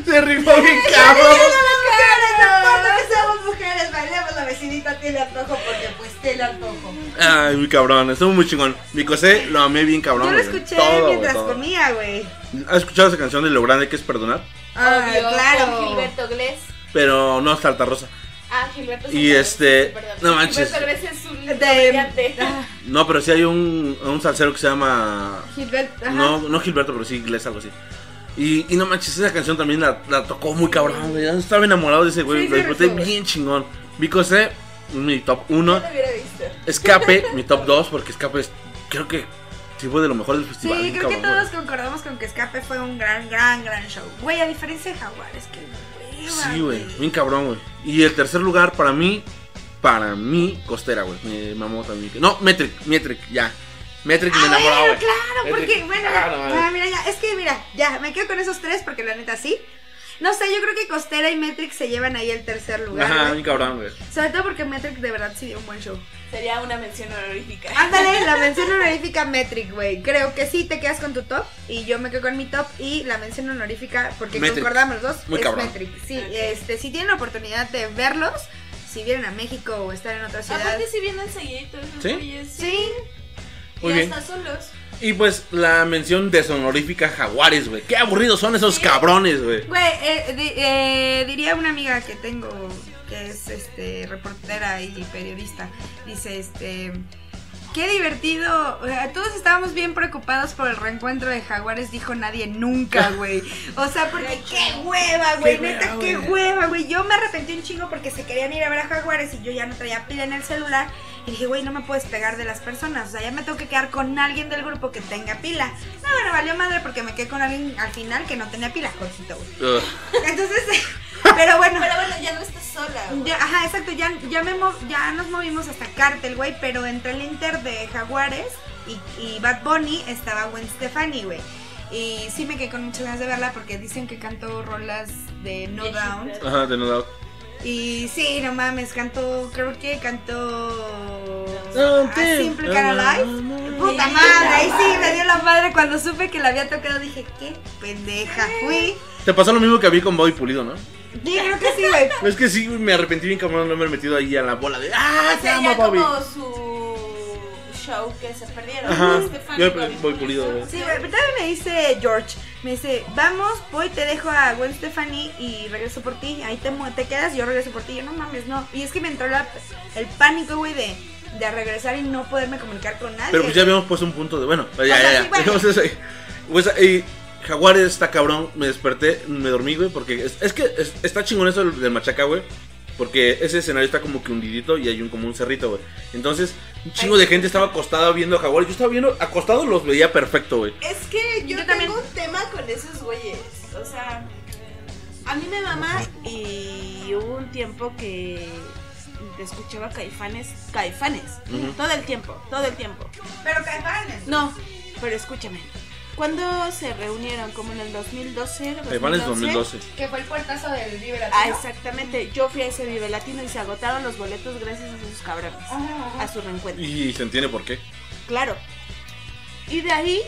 Se rifó bien cabrón. mujeres, no importa que seamos mujeres, bailemos la vecinita tiene antojo porque pues tiene antojo. Ay, muy cabrón, estuvo muy chingón. Mi José lo amé bien cabrón. Yo lo escuché mientras todo. comía, güey. ¿Has escuchado esa canción de Lo Grande que es perdonar? Ah, Obvio, claro. con Gilberto Glés. Pero no Salta Rosa. Ah, Gilberto Y Santa este, Rosa, perdón. no manches. Gilberto Glés es un De- comediante. Ah, No, pero sí hay un, un salsero que se llama. Gilberto, ajá. No, no Gilberto, pero sí inglés, algo así. Y, y no manches, esa canción también la, la tocó muy cabrón, güey. Yo Estaba enamorado de ese güey, Sí, lo sí, disfruté bien chingón. Vico C, mi top 1. No lo hubiera visto. Escape, mi top 2, porque Escape es, creo que sí fue de lo mejor del Sí, festival. bien creo que todos güey. concordamos con que Escape fue un gran, gran, gran show. Güey, a diferencia de Jaguares, que Sí, güey, bien cabrón, güey. Y el tercer lugar para mí, para mí, Costera, güey. Me mamó también. No, Metric, Metric, ya. Metric me Ah, enamoró, bueno, güey. claro, porque, bueno, ah, no ah, mira, ya, es que, mira, ya, me quedo con esos tres porque la neta sí. No sé, yo creo que Costera y Metric se llevan ahí el tercer lugar, Ajá, bien cabrón, güey. Sobre todo porque Metric de verdad sí dio un buen show. Sería una mención honorífica. Ándale, la mención honorífica Metric, güey. Creo que sí te quedas con tu top y yo me quedo con mi top y la mención honorífica, porque Metric. concordamos los dos, Muy es cabrón. Metric. Sí, este, si tienen la oportunidad de verlos, si vienen a México o están en otra ciudad. Aparte si vienen seguiditos ¿Sí? güeyes. Sí, Muy y bien. hasta solos. Y pues la mención deshonorífica Jaguares, güey. Qué aburridos son esos cabrones, güey. Güey, eh, di- eh, diría una amiga que tengo que es este reportera y periodista. Dice, este. Qué divertido. O sea, todos estábamos bien preocupados por el reencuentro de Jaguares, dijo nadie nunca, güey. O sea, porque qué hueva, güey. Neta, qué hueva, güey. Yo me arrepentí un chingo porque se querían ir a ver a Jaguares y yo ya no traía pila en el celular. Y dije, güey, no me puedes pegar de las personas. O sea, ya me tengo que quedar con alguien del grupo que tenga pila. No, bueno, valió madre porque me quedé con alguien al final que no tenía pila, Jorgito, güey. Entonces, pero bueno. Pero bueno, ya no estás sola. Ya, ajá, exacto, ya, ya, me mov- ya nos movimos hasta Cartel, güey, pero entre el Inter de Jaguares y, y Bad Bunny estaba Gwen Stefani, güey. Y sí me quedé con muchas ganas de verla porque dicen que cantó rolas de No Down. Ajá, de no doubt. Y sí, no mames, cantó, creo que cantó No, A Simple of Life. Puta madre, ahí sí me dio la madre cuando supe que la había tocado, dije, qué pendeja fui. Te pasó lo mismo que a mí con Bobby Pulido, ¿no? Sí, creo que sí, güey. Es que sí, me arrepentí bien cabrón no haberme metido ahí a la bola de ¡Ah, te amo, Bobby! como su show que se perdieron. Ajá, Estefan yo voy pulido, güey. Sí, güey, pero también me dice George, me dice, vamos, voy, te dejo a Gwen Stefani y regreso por ti, ahí te, mu- te quedas, yo regreso por ti, yo no mames, no. Y es que me entró la- el pánico, güey, de, de regresar y no poderme comunicar con nadie. Pero pues ya habíamos puesto un punto de. Bueno, ya, ya, sea, ya. sí, bueno. Pues, y Jaguares está cabrón. Me desperté, me dormí, güey. Porque es, es que es- está chingón eso del, del machaca, güey. Porque ese escenario está como que hundidito y hay un como un cerrito, güey. Entonces, un chingo de gente estaba acostada viendo a Jaguares. Yo estaba viendo acostado, los veía perfecto, güey. Es que yo, Yo tengo también. un tema con esos güeyes. O sea, a mí me mama y hubo un tiempo que escuchaba caifanes, caifanes, todo el tiempo, todo el tiempo. Pero Caifanes. No, pero escúchame. Cuando se reunieron? Como en el 2012, Caifanes 2012. Que fue el puertazo del Vive Ah, Latino. exactamente. Yo fui a ese Vive Latino y se agotaron los boletos gracias a esos cabrones. Ajá, ajá. A su reencuentro. Y se entiende por qué. Claro. Y de ahí,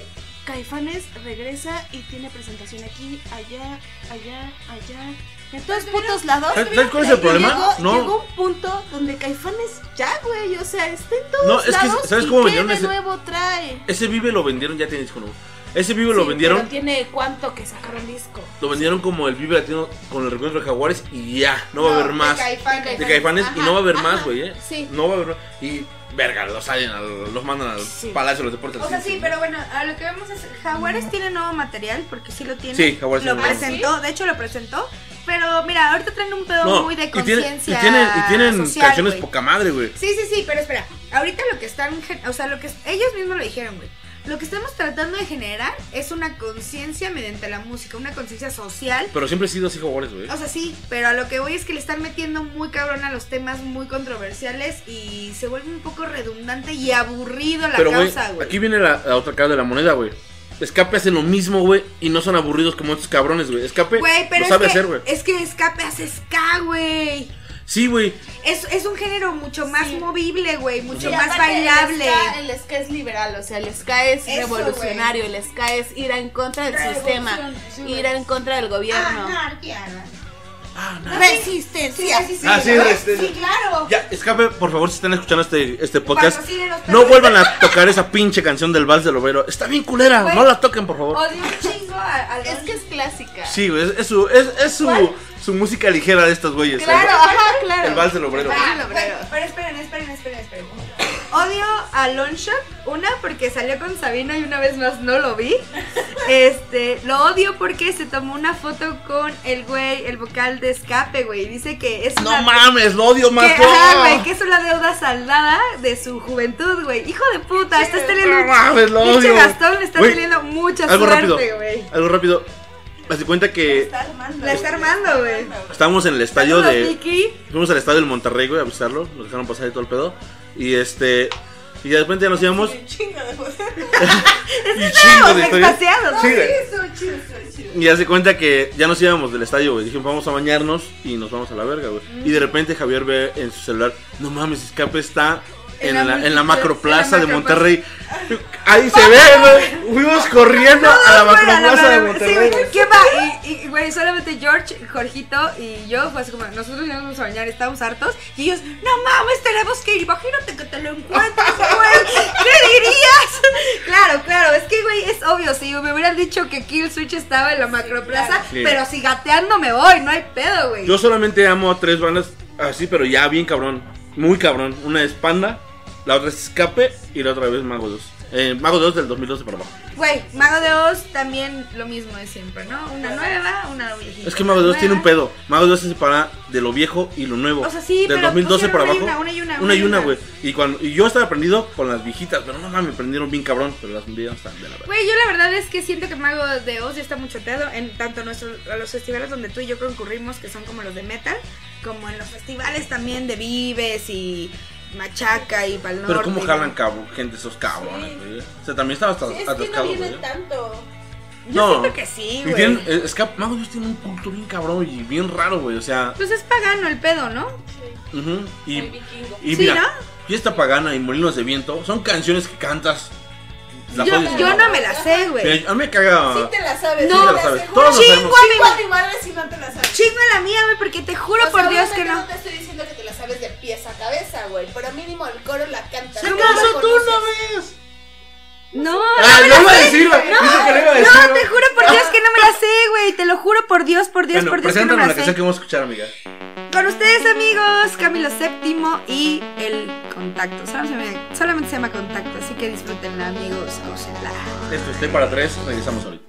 Caifanes regresa y tiene presentación aquí, allá, allá, allá. En todos putos lados. ¿Sabes sabes cuál es el problema? Llegó, No. llegó un punto donde Caifanes ya, güey, o sea, está en todos No, es que, lados. ¿sabes ¿y cómo vendieron ese- nuevo trae? Ese Vive lo vendieron, ya tiene disco nuevo. Ese Vive lo vendieron. Pero tiene cuánto que sacaron disco. Lo vendieron como el Vive Latino con el recuerdo de Jaguares y ya, no va a haber más. De Caifanes. de Caifanes y no va a haber ajá, más, güey, ¿eh? sí. No va a haber más. Y, verga, los salen, al- los mandan al Sí. Palacio de los Deportes. O sea, sí, pero bueno, a lo que vemos es Jaguares tiene nuevo material, porque sí lo tiene. Sí, Jaguares Lo presentó, de hecho lo presentó. Pero mira, ahorita traen un pedo No, muy de y conciencia. tienen, y tienen social, canciones poca madre, güey. Sí, sí, sí, pero espera. Ahorita lo que están. O sea, lo que. Ellos mismos lo dijeron, güey. Lo que estamos tratando de generar es una conciencia mediante la música, una conciencia social. Pero siempre he sido así jugadores, güey. O sea, sí, pero a lo que voy es que le están metiendo muy cabrón a los temas muy controversiales y se vuelve un poco redundante y aburrido la Pero, causa, güey. aquí viene la, la otra cara de la moneda, güey. Escape hace lo mismo, güey, y no son aburridos como estos cabrones, güey. Escape Güey, pero lo es sabe que, hacer, güey. es que escape hace ska, güey. Sí, güey. Es, es un género mucho más Sí. movible, güey, mucho más bailable. El ska, el ska es liberal, o sea, el ska es Eso, revolucionario, el ska es ir en contra del sistema, ir en contra del gobierno. Ah, no. Resistencia. Sí, sí, sí. Ah, sí, este- Sí, claro. Ya, escape, por favor, si están escuchando este, este podcast, no vuelvan a tocar esa pinche canción del Vals del Obrero. Está bien culera, no la toquen, por favor. Odio un chingo a, a los- Es que es clásica. Sí, güey, es, es su, es, es su, su música ligera de estos güeyes. Claro, El- ajá, claro. El Vals del Obrero. El Vals del Ah, Obrero. güey, Pero esperen, esperen, esperen, esperen. Odio a Longshot, una porque salió con Sabina y una vez más no lo vi. Este, lo odio porque se tomó una foto con el güey, el vocal de escape, güey. Dice que es No una mames, lo odio más. que, ajá, güey, que es una deuda saldada de su juventud, güey. Hijo de puta, estás teniendo No mames, lo odio. Gastón le está Güey, teniendo mucha Algo rápido. suerte, güey. Algo rápido. Haz de cuenta que Está armando. La está armando, güey. estábamos en el estadio de. Vicky. Fuimos al estadio del Monterrey, güey, a visitarlo. Nos dejaron pasar y todo el pedo. Y este. Y de repente ya nos íbamos. Un chingo de. Y chingo de extasiados. Sí, güey. Y haz de cuenta que ya nos íbamos del estadio, güey. Dijimos, vamos a bañarnos y nos vamos a la verga, güey. Y de repente Javier ve en su celular, no mames, Escape está en, En la, la en la macroplaza de. Monterrey. Ahí se ve, güey. Fuimos corriendo a la macroplaza de Monterrey. Sí, ¿Qué va? Y, güey, solamente George, Jorgito y yo, fue así como, nosotros vamos a bañar, estábamos hartos. Y ellos, no mames, tenemos que ir, imagínate que te lo encuentres, güey. ¿Qué dirías? Claro, claro, es que, güey, es obvio, si me hubieran dicho que Kill Switch estaba en la macroplaza, Sí. pero si gateando me voy, no hay pedo, güey. Yo solamente amo a tres bandas así, pero ya bien cabrón. Muy cabrón. Una es Panda, la otra es Escape y la otra es Mago 2. Eh, Mago 2 del 2012 para abajo. Güey, Mago de Oz también lo mismo de siempre, ¿no? Una nueva, una viejita. Es que Mago 2 nueva. tiene un pedo. Mago 2 se separa de lo viejo y lo nuevo. O sea, sí, Del pero 2012 para abajo. una y una, una, Una y una y una, una. güey. Y, cuando, y yo estaba aprendido con las viejitas, pero no mames, me prendieron bien cabrón. Pero las viejas están de la verga. Güey, yo la verdad es que siento que Mago de Oz ya está mucho teado en tanto nuestros, a los festivales donde tú y yo concurrimos, que son como los de metal, como en los festivales también de Vives y Machaca y Pal Norte. Pero cómo jalan cabo, gente esos cabrones, güey. O sea, también estaba hasta Sí, es que no güey. tanto. Yo No. siento que sí, Y güey. tienen, eh, Escape, Mago 2 tiene un punto bien cabrón y bien raro, güey. O sea, Pues es pagano el pedo, ¿no? ujú. y, El vikingo. y Sí, mira, ¿no? Fiesta Pagana y Molinos de Viento son canciones que cantas. Las Yo, yo ¿no? me la sé, güey. A mí me caga. Sí te la sabes. No. sí te la sabes. aseguro. Todos Chingo a mi madre si no te la sabes. Chingo a la mía, güey, porque te juro O sea, por Dios que no. no te estoy diciendo que te la sabes de pies a cabeza, güey. Pero mínimo el coro la cantas. ¿Qué No pasó la tú conoces. No? No, Ah, no me lo la iba a decir, güey. Dice que lo iba a decir. No, te juro por Dios que no me la sé, güey. Te lo juro por Dios, por Dios, Bueno, por Dios que no preséntanos me la la canción que vamos a escuchar, amiga. Con ustedes, amigos, Camilo VII y el contacto. Solo se solamente se llama contacto, así que disfrútenla, amigos. Gócenla. Esto estoy para tres, regresamos ahorita.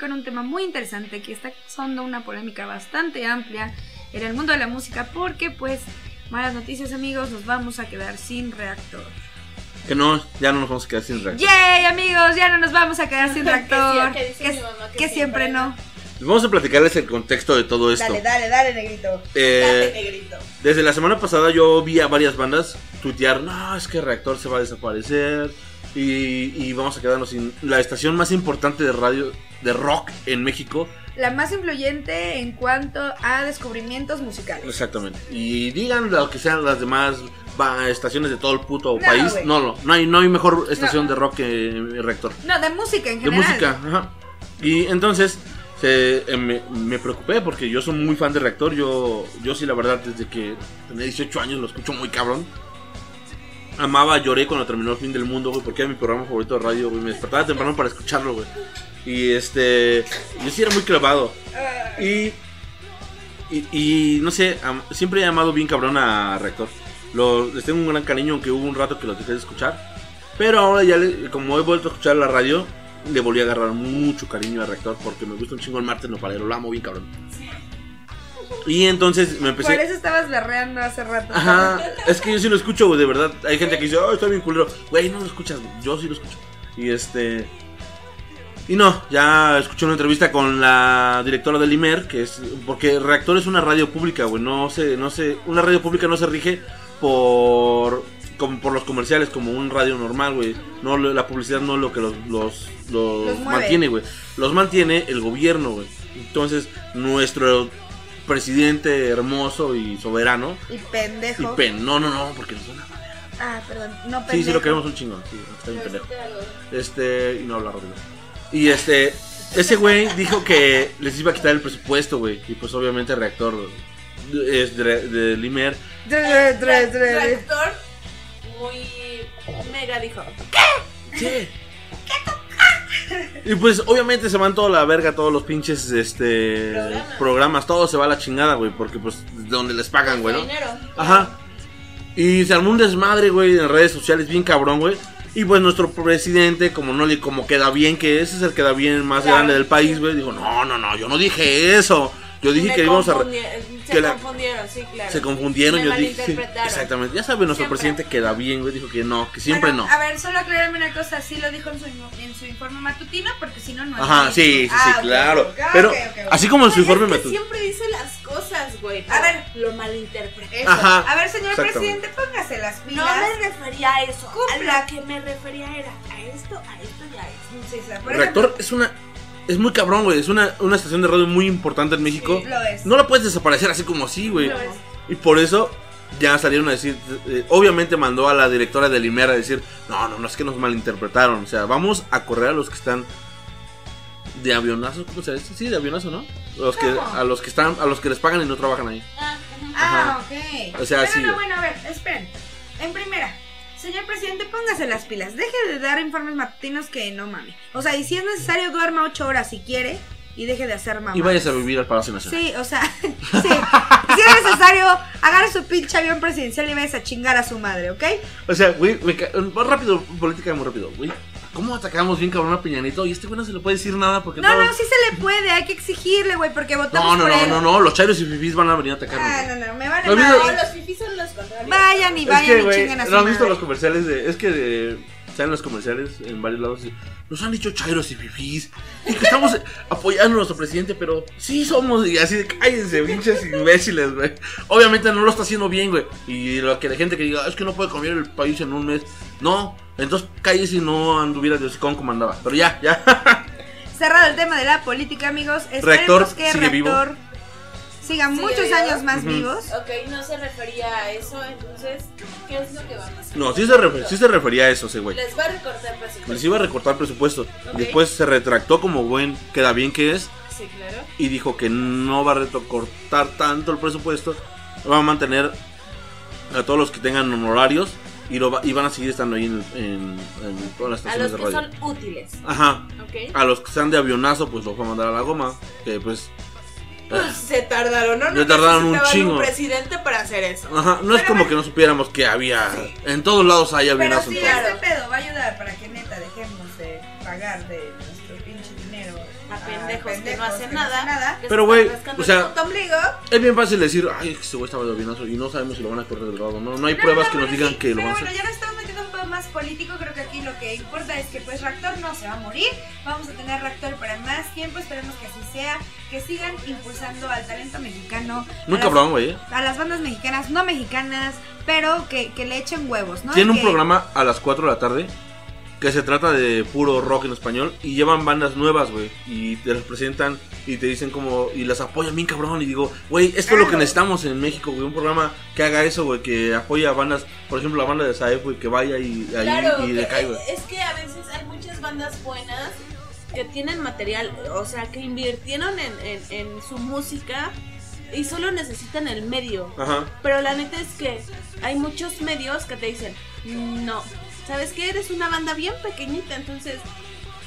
Con un tema muy interesante que está causando una polémica bastante amplia en el mundo de la música porque pues malas noticias amigos, nos vamos a quedar sin reactor. Que no, ya no nos vamos a quedar sin reactor. ¡Yay amigos! Ya no nos vamos a quedar sin Que reactor. sí, que Que, que que siempre siempre no. Vamos a platicarles el contexto de todo esto. Dale, dale, dale, negrito. Eh, Date, negrito. Desde la semana pasada yo vi a varias bandas tuitear, no, es que Reactor se va a desaparecer y, y vamos a quedarnos sin la estación más importante de radio, de rock en México. La más influyente en cuanto a descubrimientos musicales. Exactamente. Y digan lo que sean las demás estaciones de todo el puto No, país. No, no, no hay, no hay mejor estación No. de rock que Reactor. No, de música en De general. música, ajá. Y entonces se- eh, me, me preocupé porque yo soy muy fan de Reactor. Yo, yo sí, la verdad, desde que tenía 18 años lo escucho muy cabrón. Amaba, lloré cuando terminó el fin del mundo, güey, porque era mi programa favorito de radio, güey. Me despertaba temprano para escucharlo, güey. Y este. Yo sí era muy clavado. Y. Y, no sé, siempre he amado bien cabrón a Reactor. Lo, les tengo un gran cariño, aunque hubo un rato que lo dejé de escuchar. Pero ahora ya, le- como he vuelto a escuchar la radio, le volví a agarrar mucho cariño a Reactor porque me gusta un chingo el martes no para lo amo bien cabrón. Y entonces me empecé. Por eso estabas berreando hace rato. Ajá, es que yo sí lo escucho, güey, de verdad. Hay gente que dice, oh, está bien culero. Güey, no lo escuchas, güey, yo sí lo escucho. Y este. Y no, ya escuché una entrevista con la directora del IMER, que es. Porque Reactor es una radio pública, güey. No se, no se. Una radio pública no se rige por. Como por los comerciales, como un radio normal, güey. No, la publicidad no es lo que los, los, los Los mantiene, güey. Los mantiene el gobierno, güey. Entonces, nuestro presidente hermoso y soberano Y pendejo. y pen, no, no, no, porque nos van a madrear. Ah, perdón. No pendejo. Sí, sí, lo queremos un chingo. Sí, está bien pendejo. Este, y no habla Rodrigo. Y este, ese güey dijo que les iba a quitar el presupuesto, güey. Y pues obviamente el reactor es de, de Limer. Tre- tre- tre- tre. Reactor muy mega dijo. Sí. Y pues obviamente se van toda la verga todos los pinches este Programas. programas, todo se va a la chingada, güey, porque pues de donde les pagan, güey, ¿no? Dinero. Ajá. Y se armó un desmadre, güey, en redes sociales bien cabrón, güey. Y pues nuestro presidente, como no le como queda bien, que ese es el queda bien más Claro. grande del país, güey, dijo, no, no, no, yo no dije eso. Yo dije Me que íbamos a... confundi- Se que la- confundieron, sí, claro. Se confundieron, Me yo dije... malinterpretaron. Exactamente, ya sabe, nuestro Siempre. presidente queda bien, güey, dijo que no, que siempre Bueno, no. A ver, solo aclararme una cosa. Sí lo dijo en su, en su informe matutino, porque si no, no es Ajá, sí, sí, sí, Ah, claro. ok, Pero ok, ok, ok. así como en su Pues informe que me... siempre dice las cosas, güey. A ver. Lo malinterpreté. Eso. Ajá, A ver, señor presidente, póngase las No pilas. me refería a eso. Cumpla. A lo que me refería era a esto, a esto y a esto. Sí, sí, ejemplo, es una... Es muy cabrón, güey, es una, una estación de radio muy importante en México. sí, lo es. No la puedes desaparecer así como así, güey. Y por eso ya salieron a decir, eh, obviamente mandó a la directora del IMER a decir, no, no, no es que nos malinterpretaron, o sea, vamos a correr a los que están de avionazo, ¿cómo se dice? Sí, de avionazo, ¿no? Los que, a los que están, a los que les pagan y no trabajan ahí. Ah. Ah, ok. O sea, sí. no, bueno, a ver, esperen. En primera, señor presidente, póngase las pilas. Deje de dar informes matutinos que no mame. O sea, y si es necesario, duerma ocho horas si quiere y deje de hacer mamá. Y vayas a vivir al Palacio Nacional. Sí, o sea, sí. Si es necesario, agarre su pinche avión presidencial y vayas a chingar a su madre, ¿ok? O sea, güey, me ca- más rápido, política muy rápido, güey. ¿Cómo atacamos bien cabrón a Peña Nieto? Y este güey no se le puede decir nada porque No, todos- no, sí se le puede, hay que exigirle, güey, porque votamos No, no, por no, él. no, no, los chairos y fifís van a venir a atacarnos. Ah, no, no, me Lo mismo- No, los fifis son los contrarios. Vayan y Es vayan que, y güey, chinguen a su ¿no han visto madre. los comerciales de. Es que de. Salen los comerciales en varios lados. y, Nos han dicho chairos y fifís. Y que estamos apoyando a nuestro presidente, pero sí somos. Y así de cállense, pinches imbéciles, güey. Obviamente no lo está haciendo bien, güey. Y lo que la gente que diga, es que no puede cambiar el país en un mes. No, entonces cállese y no anduviera de hocicón como andaba. Pero ya, ya. Cerrado el tema de la política, amigos. Esperemos Reactor que sigue vivo. Reactor siga Sigue muchos años más vivos. Ok, no se refería a eso, entonces, ¿qué es lo que va a pasar? No, sí se, refer- sí se refería a eso, ese güey. Les va a recortar presupuesto. Les iba a recortar presupuesto. Después se retractó como buen, queda bien que es. Sí, claro. y dijo que no va a recortar tanto el presupuesto, va a mantener a todos los que tengan honorarios y, lo va- y van a seguir estando ahí en, en- en todas las A los estaciones de que radio. son útiles, Ajá, ¿ok? a los que sean de avionazo, pues los va a mandar a la goma, que pues... Pues se tardaron, ¿no? Se No tardaron un chingo. un presidente para hacer eso. Ajá, no es como que no supiéramos que había... En todos lados hay Pero avionazo. sí, este pedo va a ayudar para que neta dejemos de pagar de nuestro pinche dinero A pendejos que no hacen nada. que se Pero, güey, o sea-. Es bien fácil decir, ay, ese güey estaba de avionazo y no sabemos si lo van a correr del lado. No, no hay No, pruebas no, que nos pero digan sí, que lo pero van a bueno, hacer. ya estamos metiendo un poco más político. Creo que aquí lo que importa es que, pues, Reactor no se va a morir. Vamos a tener Reactor para más tiempo. Esperemos que así sea. Que sigan impulsando al talento mexicano. Muy a cabrón, güey. ¿eh? A las bandas mexicanas, no mexicanas, pero que, que le echen huevos, ¿no? Tiene un que- programa a las 4 de la tarde que se trata de puro rock en español y llevan bandas nuevas, güey, y te las presentan y te dicen como y las apoyan bien cabrón y digo, güey, esto es lo que necesitamos en México, güey, un programa que haga eso, güey, que apoye a bandas, por ejemplo, la banda de Saef, güey, que vaya y ahí Claro, y que- le caiga. güey. es que a veces hay muchas bandas buenas que tienen material, o sea, que invirtieron en, en, en su música y solo necesitan el medio. Ajá. Pero la neta es que hay muchos medios que te dicen, no, ¿sabes qué? Eres una banda bien pequeñita, entonces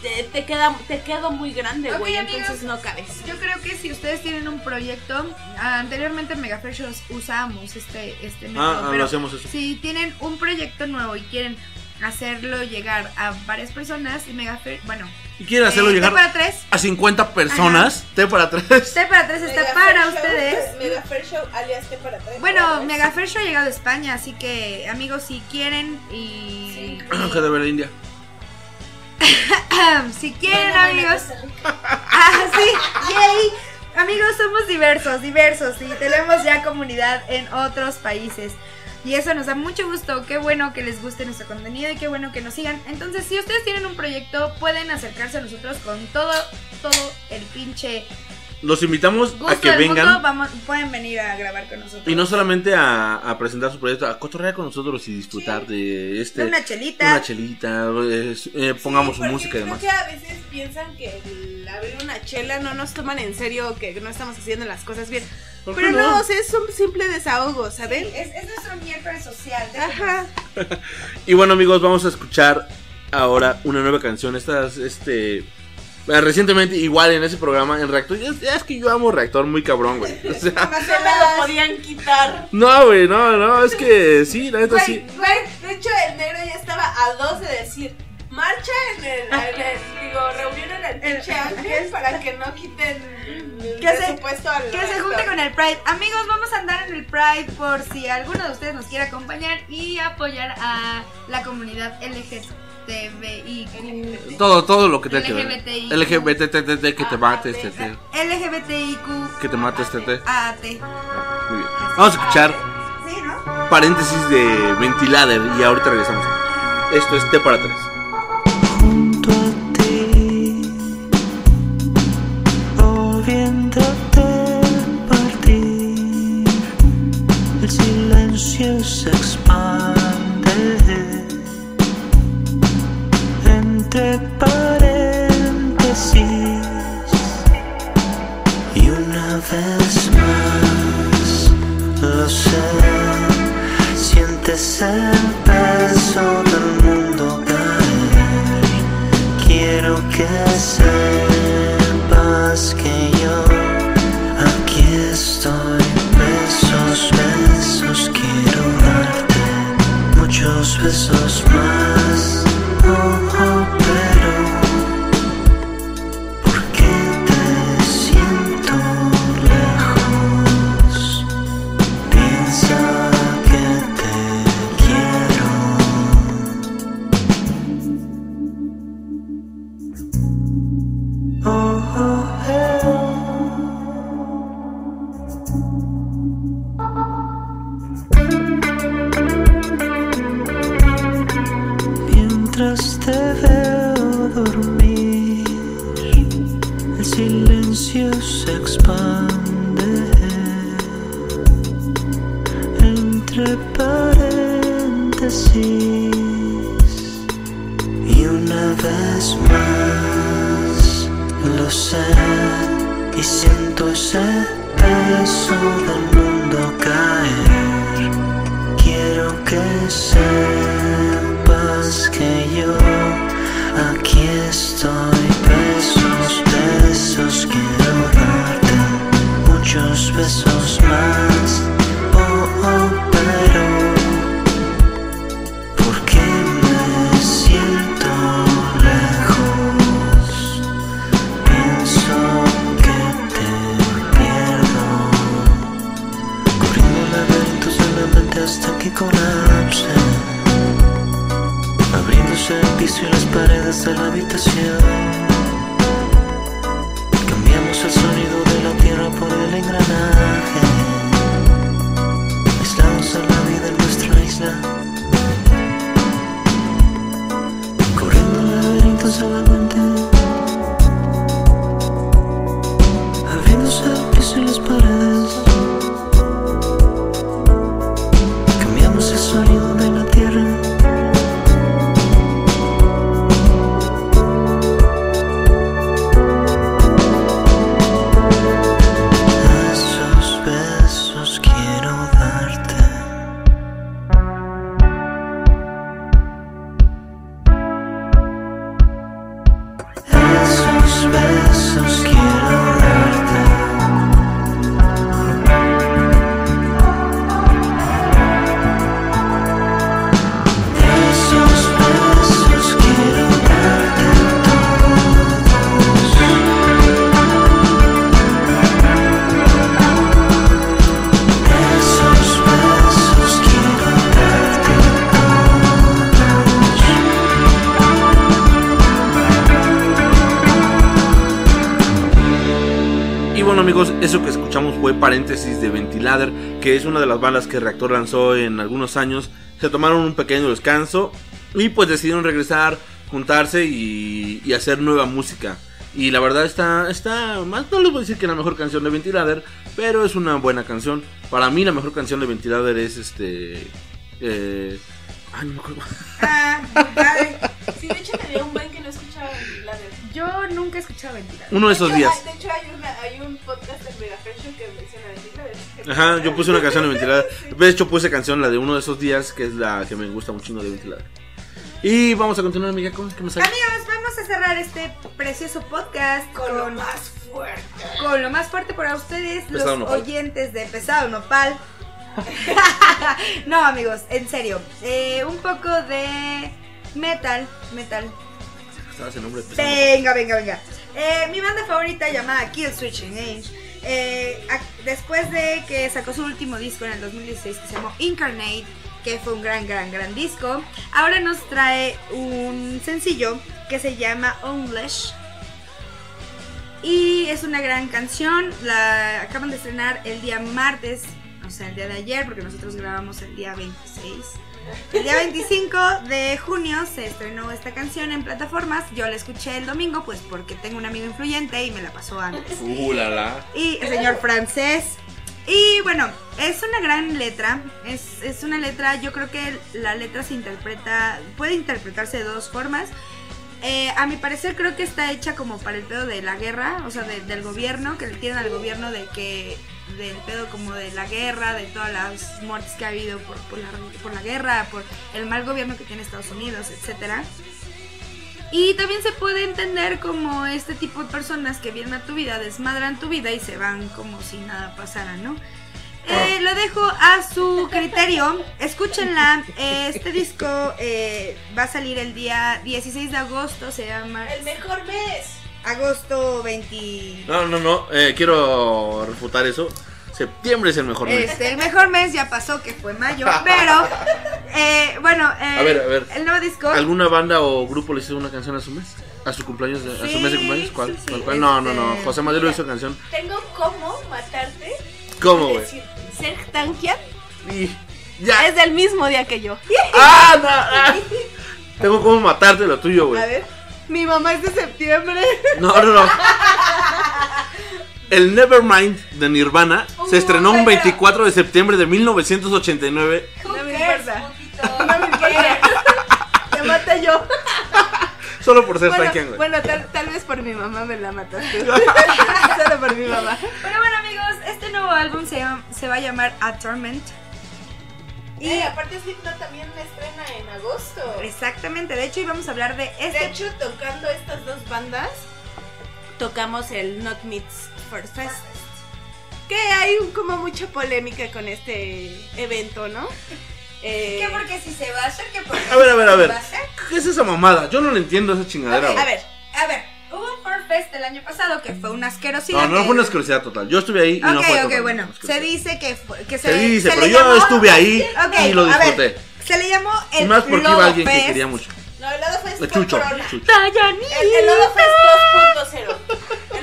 te, te queda te quedo muy grande, güey, entonces no cabes. Yo creo que si ustedes tienen un proyecto, ah, anteriormente en Megafresh usábamos este, este método, Ah, ah, pero lo hacemos eso. si tienen un proyecto nuevo y quieren hacerlo llegar a varias personas y Megafresh, bueno, Y quieren hacerlo eh, llegar T para tres, a 50 personas, T para 3. T para tres está Mega para Fair Show, ustedes. Mega Fair Show alias T para tres. Bueno, Megafresh ha llegado a España, así que amigos, si quieren y, que de ver India. si quieren amigos, Ah, sí, yay. Amigos, somos diversos, diversos y tenemos ya comunidad en otros países. Y eso nos da mucho gusto. Qué bueno que les guste nuestro contenido y qué bueno que nos sigan. Entonces, si ustedes tienen un proyecto, pueden acercarse a nosotros con todo, todo el pinche Los invitamos gusto a que vengan. mundo. Vamos, pueden venir a grabar con nosotros. Y no solamente a, a presentar su proyecto, a cotorrear con nosotros y disfrutar de este. Una chelita. Una chelita, eh, eh, pongamos su música y demás. que a veces piensan que el abrir una chela no nos toman en serio, que no estamos haciendo las cosas bien. ¿Por qué Pero no, no? o sea, es un simple desahogo, Sí, ¿saben? es, es nuestro miércoles social. Ajá. Y bueno, amigos, vamos a escuchar ahora una nueva canción. Esta es, este. eh, Recientemente, igual en ese programa, en Reactor. Ya, ya es que yo amo Reactor muy cabrón, güey. O sea, No se me lo podían quitar. no, güey, no, no, es que sí, la neta sí. güey, de hecho el negro ya estaba a dos de decir marcha en el, en el- digo, reunión en el pinche ángel para que no quiten el Que se- al Que se junte con el Pride. Amigos, vamos a andar en el Pride por si alguno de ustedes nos quiere acompañar y apoyar a la comunidad LGTBIQ. Todo, todo lo que te que ver. LGBTI. LGBT, que te mates, te, te- LGBTIQ. que te mates, te, te. AT. Muy bien. Vamos a escuchar Sí, ¿no? paréntesis de Ventilader y ahorita regresamos. Esto es T para 3. Silencio se expande entre paréntesis y un una vez más, lo sé, sientes el peso del mundo caer. Quiero que sepas muchos besos más. Paréntesis de Ventilader, que es una de las bandas que Reactor lanzó en algunos años. Se tomaron un pequeño descanso y pues decidieron regresar, juntarse y, y hacer nueva música. Y la verdad está, está, más no les voy a decir que la mejor canción de Ventilader, pero es una buena canción. Para mí la mejor canción de Ventilader es este... Eh, ay, no me acuerdo. Ah, padre. Sí, de hecho tenía un buen que no escuchaba la de... Yo nunca he escuchado ventilar. Uno de esos hecho, días. hay- De hecho, hay, una, hay un podcast en Ajá, yo puse una canción de Ventilader. De hecho puse canción, la de uno de esos días, que es la que me gusta muchísimo de Ventilader. Y vamos a continuar, amiga, ¿cómo es que me sale? Amigos, vamos a cerrar este precioso podcast Con con, lo más fuerte. con lo más fuerte para ustedes, Pesado los Nopal. oyentes de Pesado Nopal. no, amigos, en serio. eh, un poco de metal, metal. Estaba ese nombre pesado. Venga, venga, venga. Eh, mi banda favorita llamada Kill Switch Engage. Eh, después de que sacó su último disco en el 2016 que se llamó Incarnate, que fue un gran, gran, gran disco, ahora nos trae un sencillo que se llama Unleash. Y es una gran canción, la acaban de estrenar el día martes, o sea, el día de ayer, porque nosotros grabamos el día 26. El día 25 de junio se estrenó esta canción en plataformas. Yo la escuché el domingo, pues porque tengo un amigo influyente y me la pasó antes. Uh, la la. Y el señor francés. Y bueno, es una gran letra. Es, es una letra, yo creo que la letra se interpreta, puede interpretarse de dos formas. Eh, a mi parecer creo que está hecha como para el pedo de la guerra, o sea, de- del gobierno, que le tienen al gobierno de que del pedo como de la guerra, de todas las muertes que ha habido por, por, la, por la guerra, por el mal gobierno que tiene Estados Unidos, etcétera. Y también se puede entender como este tipo de personas que vienen a tu vida, desmadran tu vida y se van como si nada pasara, ¿no? Eh, lo dejo a su criterio. Escúchenla. Eh, este disco eh, va a salir el día 16 de agosto. Se llama El mejor mes. agosto 20. No, no, no. eh, quiero refutar eso. Septiembre es el mejor mes. Este, el mejor mes ya pasó, que fue mayo. Pero, eh, bueno, eh, A ver, a ver. el nuevo disco. ¿Alguna banda o grupo le hizo una canción a su mes? ¿A su cumpleaños? de- ¿A su mes de cumpleaños? ¿Cuál? sí, sí, ¿Cuál, cuál? No, no, no. este- José Madero hizo canción. Tengo cómo matarte. ¿Cómo, güey? Serg Tankian Y- Ya. es del mismo día que yo. ¡Ah, no! ah. Tengo como matarte lo tuyo, güey. A ver. Mi mamá es de septiembre. No, no, no. El Nevermind de Nirvana se estrenó un 24 de septiembre de 1989. No me importa. No me importa. Te maté yo. Solo por ser Bueno, güey. bueno tal, tal vez por mi mamá me la mataste. Solo por mi mamá. Pero bueno, amigos, este nuevo álbum se, llama- se va a llamar A Torment. Y Eh, aparte Slipknot también me estrena en agosto. Exactamente, de hecho, íbamos a hablar de De este. hecho, tocando estas dos bandas, tocamos el Not Meets for Fest. Que hay un- como mucha polémica con este evento, ¿no? Eh, ¿Qué porque si se va a hacer? ¿Qué porque A ver, a ver, a ver. va a hacer? ¿Qué es esa mamada? Yo no le entiendo esa chingadera, Ok, güey. a ver, A ver, hubo un Fest el año pasado que fue una asquerosidad. No, no que- fue una asquerosidad total. Yo estuve ahí y no Ok, fue ok, total bueno. Se dice que, fue- que se, Se dice, se pero yo llamó- estuve ahí Ok, y lo ver, disfruté. se le llamó el Y más porque iba Lodo alguien que Fest. quería mucho. no, el Lodo Fest Chucho. Corona. Chucho. El, el Lodo Fest 2.0.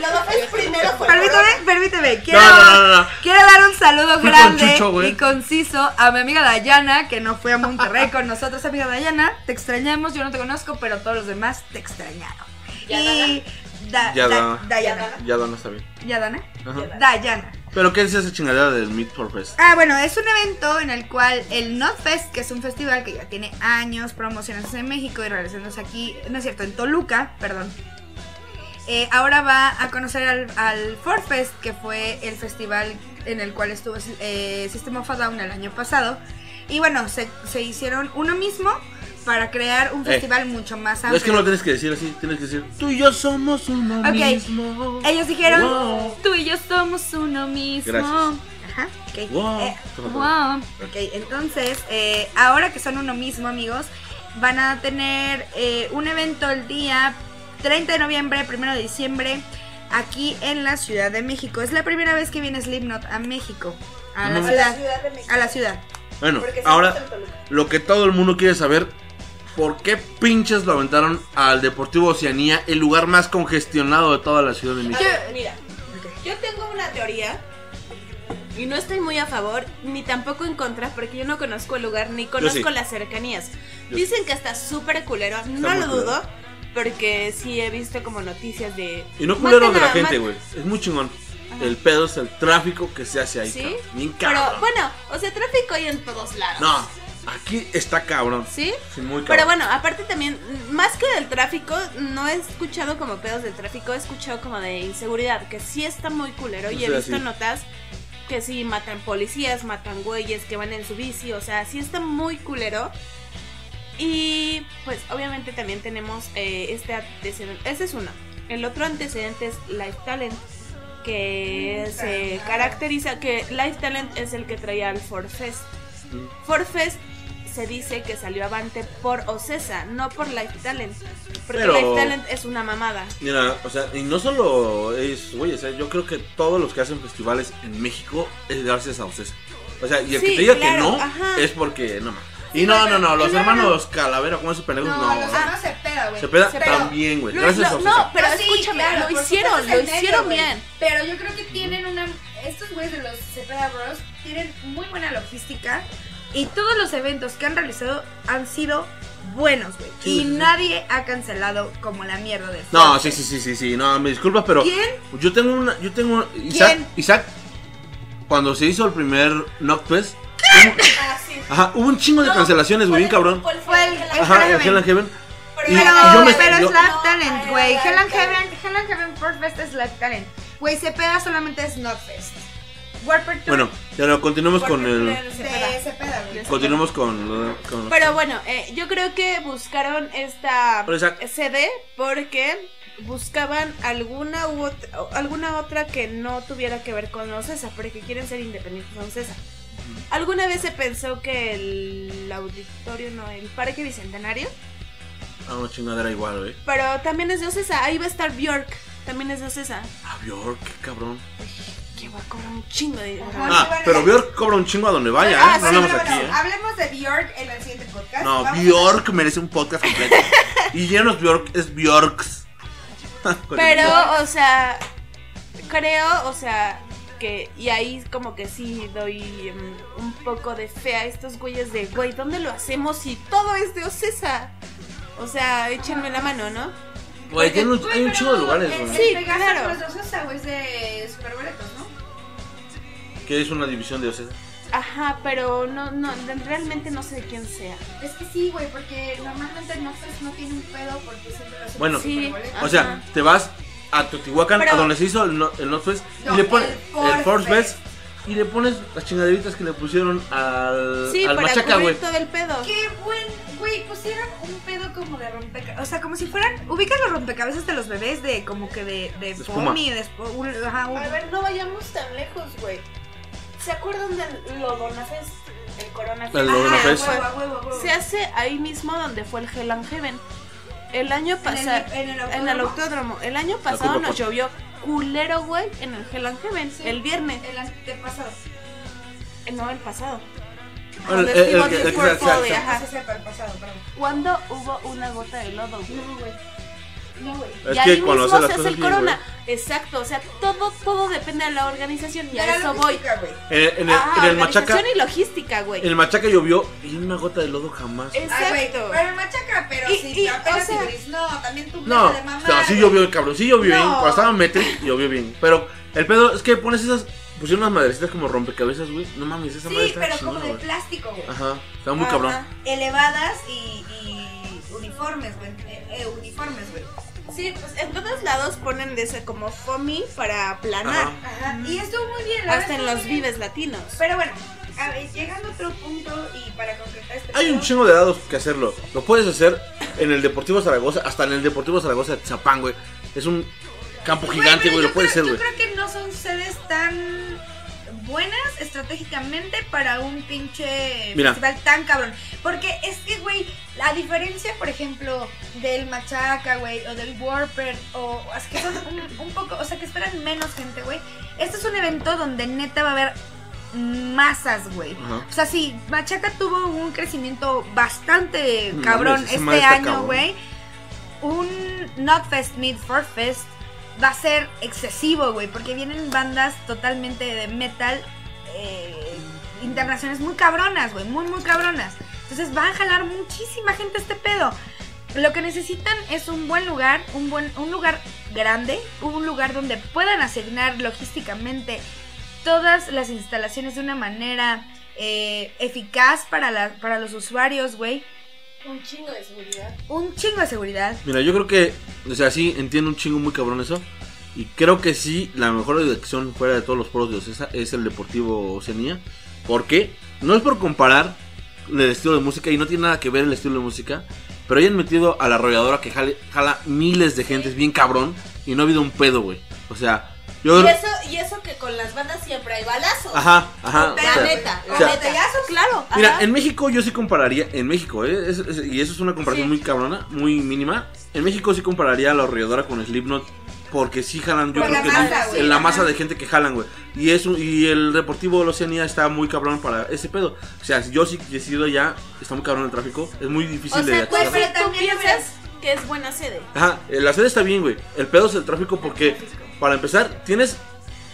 Fest primero fue Permíteme, permíteme. Quiero, No, no, no, no. quiero dar un saludo Fui con grande Chucho, y conciso a mi amiga Dayana, que no fue a Monterrey con nosotros. Amiga Dayana, te extrañamos. Yo no te conozco, pero todos los demás te extrañaron. Y. Da, Ya Da- da. Dayana. Ya no está bien. ¿Yadana? Ajá. Dayana. ¿Pero qué es esa chingadera del Meet for Fest? Ah, bueno, es un evento en el cual el Notfest, que es un festival que ya tiene años promocionándose en México y realizándose aquí, no es cierto, en Toluca, perdón. Eh, ahora va a conocer al, al Ford Fest, que fue el festival en el cual estuvo eh, System of a Down el año pasado. Y bueno, se, se hicieron uno mismo para crear un Eh, festival mucho más amplio. Es que no lo tienes que decir así, tienes que decir, tú y yo somos uno Ok. mismo. Ellos dijeron, Wow. tú y yo somos uno mismo. Gracias. Ajá, ok. Wow. Eh, wow. Ok, entonces, eh, ahora que son uno mismo, amigos, van a tener eh, un evento el día 30 de noviembre, 1 de diciembre, aquí en la Ciudad de México. Es la primera vez que viene Slipknot a México, a la. A ciudad. la Ciudad de México. A la ciudad. Bueno, Porque ahora lo que todo el mundo quiere saber, ¿por qué pinches lo aventaron al Deportivo Oceanía, el lugar más congestionado de toda la Ciudad de México? ver, mira, yo tengo una teoría y no estoy muy a favor ni tampoco en contra porque yo no conozco el lugar ni conozco sí. las cercanías. Yo Dicen que está súper culero, no lo culero. Porque sí he visto como noticias de... Y no culero de la gente, güey. Es muy chingón. Ajá. El pedo es el tráfico que se hace ahí, ¿Sí? cabrón. Bien Pero cabrón. bueno, o sea, tráfico hay en todos lados. No, aquí está cabrón. ¿Sí? Sí, muy cabrón. Pero bueno, aparte también, más que del tráfico, no he escuchado como pedos del tráfico, he escuchado como de inseguridad, que sí está muy culero y he visto sí. notas que sí matan policías, matan güeyes que van en su bici, o sea, sí está muy culero. Y pues obviamente también tenemos eh, este antecedente, ese es uno. El otro antecedente es Life Talent, que se caracteriza que Life Talent es el que traía al Ford Fest. Mm. Ford Fest se dice que salió avante por Ocesa, no por Life Talent. Porque Pero- Life Talent es una mamada. Mira, o sea, y no solo es, güey, o sea, yo creo que todos los que hacen festivales en México es gracias a Ocesa. O sea, y el que te diga claro, que no ajá. es porque no mames. Y no, no, no, los hermanos Calavera, como esos pendejos, no. los hermanos se peda, güey. Se peda Pero- también, güey. No, Gracias no, a Ocesa. no, pero sí, escúchame, lo hicieron, lo hicieron bien. Pero yo creo que tienen una. Estos güeyes de los Cepeda Bros tienen muy buena logística. Y todos los eventos que han realizado han sido buenos, güey. Sí, y sí, sí. nadie ha cancelado como la mierda de No, sí, sí, sí, sí, sí, no, me disculpas, pero ¿Quién? yo tengo una, yo tengo una- Isaac, ¿Quién? Isaac, cuando se hizo el primer sí. Ajá, hubo un chingo de No, cancelaciones, güey, bien cabrón. ¿Cuál Fue el- el- el- Ajá, Hell el Hell and Heaven. Pero Y- Pero, y yo me- pero yo- es Live Talent, güey. Hell and Heaven, Hell and Heaven First Fest es Live Talent. Güey, se peda solamente es Notfest. Warper Tour Bueno, ya no, continuemos con el. Se güey. Continuemos con. con Pero bueno, eh, yo creo que buscaron esta CD porque buscaban alguna u otra, alguna otra que no tuviera que ver con Ocesa, porque quieren ser independientes de Ocesa. ¿Alguna vez se pensó que el auditorio, no, el Parque Bicentenario? Ah, una chingadera igual, güey. Pero también es de Ocesa, ahí va a estar Bjork, también es de Ocesa. Ah, Bjork, qué cabrón. Que va a cobrar un chingo de... Ah, bueno, pero. Bjork cobra un chingo a donde vaya, Ah, ¿eh? sí, No hablamos pero aquí, bueno, ¿eh? Hablemos de Bjork en el siguiente podcast. No, Vamos a- Bjork merece un podcast completo. y ya no es Bjork, es Bjorks. Pero, o sea, creo, o sea, que, y ahí como que sí doy mm, un poco de fe a estos güeyes de, güey, ¿dónde lo hacemos si todo es de Ocesa? O sea, échenme la mano, ¿no? Güey, tiene un- hay un de lugares, güey. Sí, claro. no es de Ocesa, güey, es de Superboletos, ¿no? Que es una división de Ocesa. Ajá, pero no, no, realmente no sé de quién sea. Es que sí, güey, porque normalmente Notfest no tiene un pedo porque siempre lo hacen Bueno. Sí. O sea, te vas a Teotihuacán, a donde se hizo el, no- el Notfest, No, y le pones el el Force Fest. Fest, y le pones las chingaderitas que le pusieron al, Sí, al para Machaca, cubrir güey. todo el pedo. Qué buen, güey, pusieron un pedo como de rompecabezas. O sea, como si fueran. ¿Ubicas los rompecabezas de los bebés? De como que de, de espuma. foamy, de un- ajá, un- A ver, no vayamos tan lejos, güey. ¿Se acuerdan del Lodonafest? El Corona El Ajá, Lodonafest. huevo, a huevo, a huevo. Se hace ahí mismo donde fue el Hell and Heaven. El año En el- pasado. en el En el autódromo. El año pasado nos llovió culero, güey, en el Hell and Heaven. Sí. El viernes. El antepasado. Eh, No, el pasado. Bueno, el- pasado. Cuando hubo una gota de lodo, güey. No, güey. No, güey. Es y que ahí cuando mismo las se hace cosas el bien, corona. Exacto, o sea, todo, todo depende de la organización y a eso voy. En, el- en el, Ah, en el Machaca, y logística, güey. en el Machaca llovió y una gota de lodo jamás. Es- Ay, Exacto. pero el machaca, pero Y- sí, y, apenas o sea- y gris. No, también tu No, de mamá. o sea, sí llovió, cabrón, sí llovió bien. No. Cuando estaba en Metric, llovió bien. Pero el pedo es que pones esas, pusieron unas madrecitas como rompecabezas, güey. No mames, esa madre Sí, está pero chingona, como de güey. plástico, güey. Ajá, está muy Ajá. cabrón. Elevadas y, y uniformes, güey. Eh, eh, uniformes, güey. Sí, pues en todos lados ponen de ese como foamy para aplanar. Ajá. Ajá. Y estuvo muy bien, la Hasta en los bien. vives latinos. Pero bueno, a ver, llegando a otro punto y para concretar este Hay un chingo de dados que hacerlo. Lo puedes hacer en el Deportivo Zaragoza, hasta en el Deportivo Zaragoza de Zapán, güey. Es un campo gigante, güey, lo puedes hacer, güey. Yo creo que no son sedes tan buenas estratégicamente para un pinche Mira. festival tan cabrón. Porque es que, güey, la diferencia, por ejemplo, del Machaca, güey, o del Warper, o es que son un, un poco, o sea, que esperan menos gente, güey. Este es un evento donde neta va a haber masas, güey. Ajá. O sea, sí, Machaca tuvo un crecimiento bastante cabrón este año, güey. Un Notfest Meet for Fest va a ser excesivo, güey, porque vienen bandas totalmente de metal eh, internacionales muy cabronas, güey, muy, muy cabronas. Entonces van a jalar muchísima gente este pedo. Lo que necesitan es un buen lugar, un buen un lugar grande, un lugar donde puedan asignar logísticamente todas las instalaciones de una manera eh, eficaz para, la, para los usuarios, güey. Un chingo de seguridad. Un chingo de seguridad. Mira, yo creo que, o sea, sí, entiendo un chingo muy cabrón eso. Y creo que sí, la mejor dirección fuera de todos los poros de Ocesa es el Deportivo Oceanía. ¿Por qué? No es por comparar el estilo de música y no tiene nada que ver el estilo de música. Pero hayan metido a la arrolladora que jale- jala miles de gentes bien cabrón y no ha habido un pedo, güey. O sea, yo... Y eso, y eso que con las bandas siempre hay balazos. Ajá, ajá. o La sea, neta, o la sea, neta. Claro. Mira, ajá. en México yo sí compararía, en México, ¿eh? Es- es- y eso es una comparación Sí. muy cabrona, muy mínima. En México sí compararía a la arrolladora con Slipknot, porque sí jalan, yo Por creo que masa, sí, en la masa de gente que jalan, güey. Y eso, y el Deportivo de la Oceanía está muy cabrón para ese pedo. O sea, yo sí decido ya, está muy cabrón el tráfico, es muy difícil O de sea, pero pues, tú también piensas que es buena sede. Ajá, eh, la sede está bien, güey. El pedo es el tráfico porque, para empezar, tienes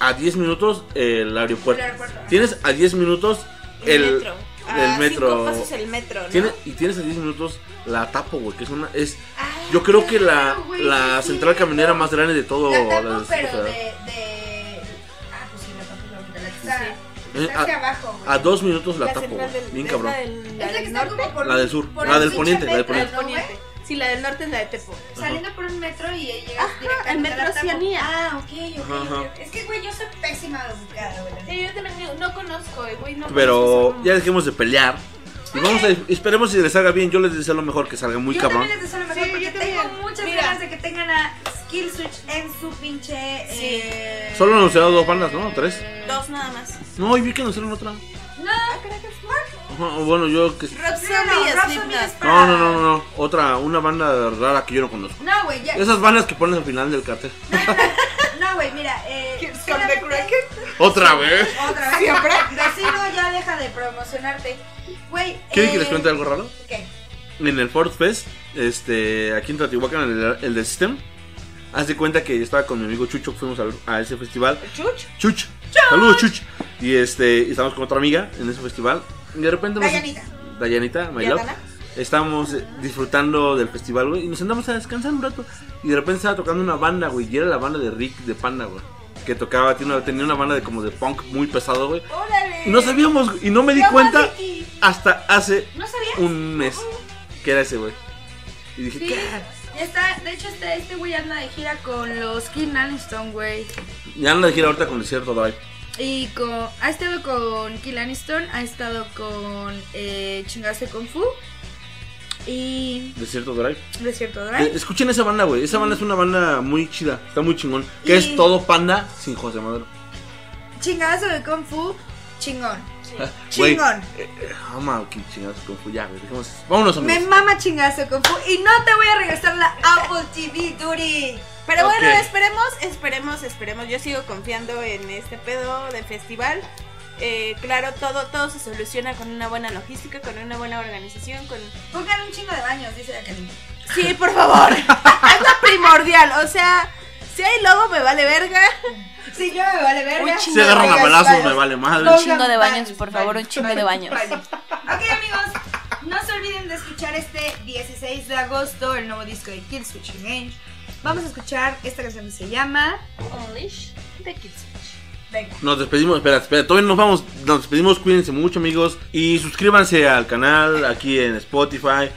a 10 minutos el aeropuerto. El aeropuerto. Tienes a 10 minutos el, El metro. el A metro. cinco pasos el metro, ¿no? Tiene- y tienes a 10 minutos la tapo, güey, que es una es Ah, yo creo que la, güey, la sí, central sí, caminera no. más grande de todo La la tapo, del pero de, de... Ah, pues sí, la tapo es la la que está, Eh, está hacia abajo, güey. A dos minutos la, La tapo, del, bien cabrón. La del, Es la la que del está norte. como por La del sur, por la el del poniente, la del poniente. Sí, la del norte es la de Tepo. Saliendo por un metro y llegas Ajá, directamente el metro a la. Oceanía. Ah, ok, ok. Ajá. Es que, güey, yo soy pésima güey. Sí, yo también no conozco, eh, güey, no Pero conozco ya dejemos de pelear. Y vamos a, esperemos si les salga bien. Yo les deseo lo mejor, que salga muy yo cabrón. también les deseo lo mejor Sí, porque yo tengo muchas Mira. ganas de que tengan a Skill Switch en su pinche. eh, Solo anunciaron dos bandas, ¿no? ¿Tres? Dos nada más. No, y vi que anunciaron otra. No, Ajá, bueno, yo que... No, no, No, no, no, no, no. Otra, una banda rara que yo no conozco. No, güey, ya. Esas bandas que pones al final del cartel. No, güey, mira. Eh. Otra vez. Otra vez. Siempre. Vecino, ya deja de promocionarte. Güey. ¿Quieren que eh, les cuente algo raro? ¿Qué? En el Ford Fest, este, aquí en Teotihuacán, el, el de System, haz de cuenta que estaba con mi amigo Chucho, fuimos a, ese festival. Chuch. Chuch, saludos Chuch. Y este, y estábamos con otra amiga en ese festival. De repente nos- Dayanita. Dayanita, my love. Estábamos disfrutando del festival, güey, y nos andamos a descansar un rato. Y de repente estaba tocando una banda, güey, y era la banda de Rick de Panda, güey. Que tocaba, una- tenía una banda de como de punk muy pesado, güey. Órale. Y no sabíamos, y no me di cuenta hasta hace un mes que era ese, güey. Y dije, Sí. ¿qué? Ya está, de hecho este, este güey anda de gira con los King Aniston, güey. Ya anda de gira ahorita con Desierto Drive. Y con, ha estado con Kill Aniston, ha estado con eh, Chingase Kung Fu y Desierto Drive. Desierto Eh, Drive. escuchen esa banda, güey. Esa banda es una banda muy chida. Está muy chingón. Que Y- es todo panda sin José Madero. Chingazo de Kung Fu, chingón. Güey, Chingón. eh, eh, ama que chingados con Fu. Ya, güey. dejemos- Vámonos, Me amigos. mama chingazo Kung Fu y no te voy a regresar la Apple TV, Duri. Pero bueno, Ok. esperemos, esperemos, esperemos. Yo sigo confiando en este pedo de festival. Eh, claro, todo, todo se soluciona con una buena logística, con una buena organización, con... Pongan un chingo de baños, dice la Kelly. Sí, por favor. es lo primordial. O sea, si hay lobo me vale verga. Sí, yo me vale verga. Un Se agarran a balazos, me vale madre. Pongan chingo de baños, por favor, un chingo de baños. Ok, amigos, no se olviden de escuchar este 16 de agosto el nuevo disco de Kill Switch Revenge. Vamos a escuchar esta canción que se llama Unleash the Kids. Venga. Nos despedimos, espera, espera, todavía nos vamos, nos despedimos, cuídense mucho amigos y suscríbanse al canal aquí en Spotify,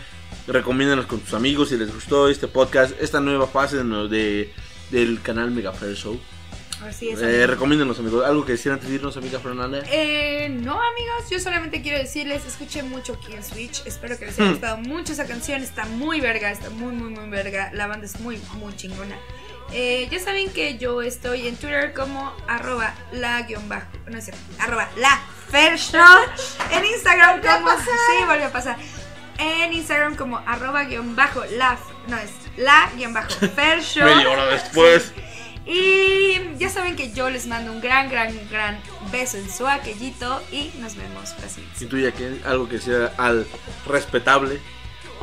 recomiéndanos con tus amigos si les gustó este podcast, esta nueva fase de, de- del canal Mega Fair Show. Así es. Eh, amigos. recomiéndanos amigos, algo que quisieran decirnos amiga Fernanda. Eh, no, amigos, yo solamente quiero decirles, escuchen mucho Kill Switch. Espero que les haya Hmm. gustado mucho esa canción. Está muy verga, está muy, muy, muy verga. La banda es muy, muy chingona. Eh, ya saben que yo estoy en Twitter como arroba la guion bajo, no es cierto, arroba la Fair Show. En Instagram como, sí, volvió a pasar. En Instagram como arroba guion bajo la, no es la guion bajo Fair Show. Media hora después. Y ya saben que yo les mando un gran, gran, gran beso en su aquellito y nos vemos la siguiente. Si tú ya que algo que sea al respetable.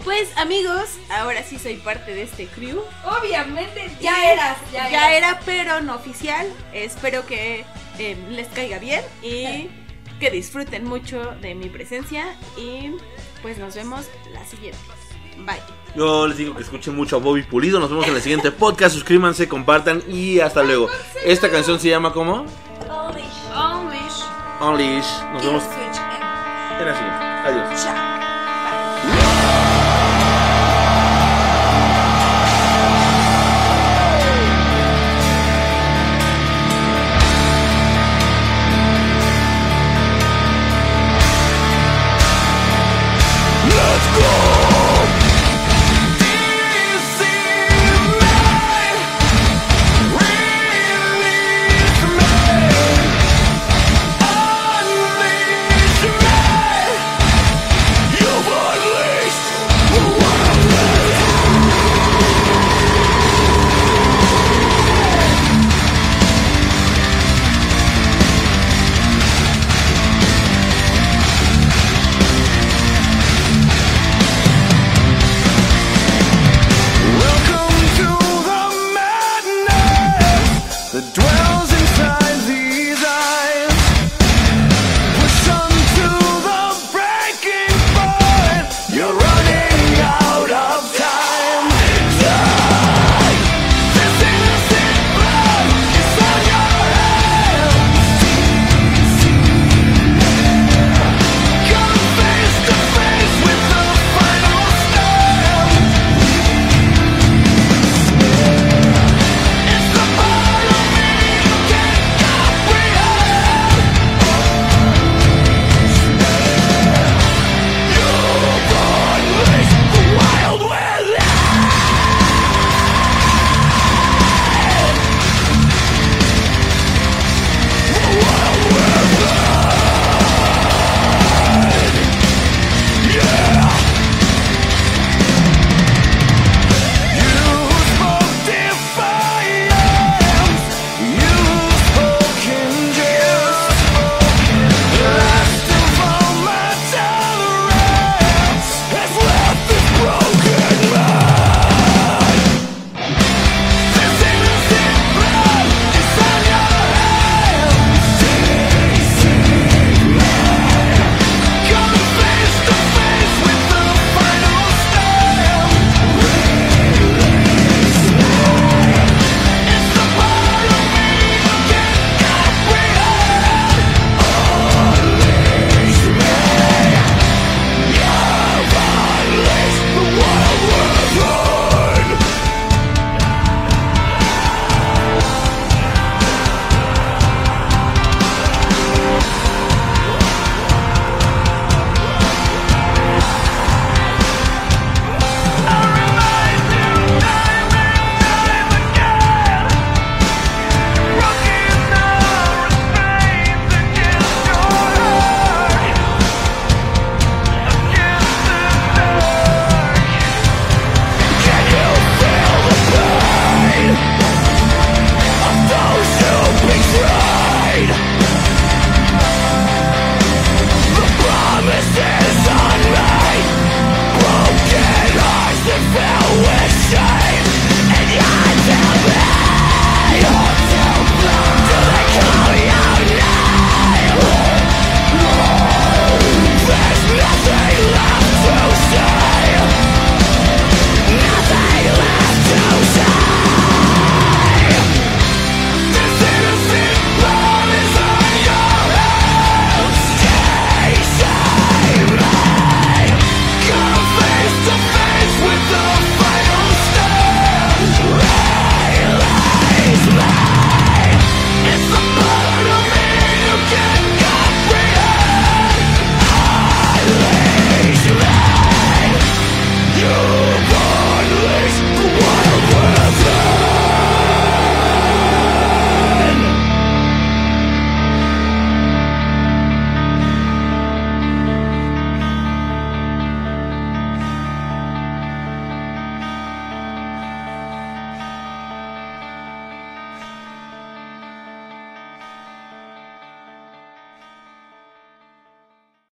Pues amigos, ahora sí soy parte de este crew. Obviamente Ya era, ya, era, pero no oficial. Espero que eh, les caiga bien y que disfruten mucho de mi presencia. Y pues nos vemos la siguiente. Bye. Yo les digo que escuchen mucho a Bobby Pulido. Nos vemos en el siguiente podcast. Suscríbanse, compartan y hasta luego. Esta canción se llama como Unleash. Unleash. Nos vemos en la siguiente. Adiós. Chao.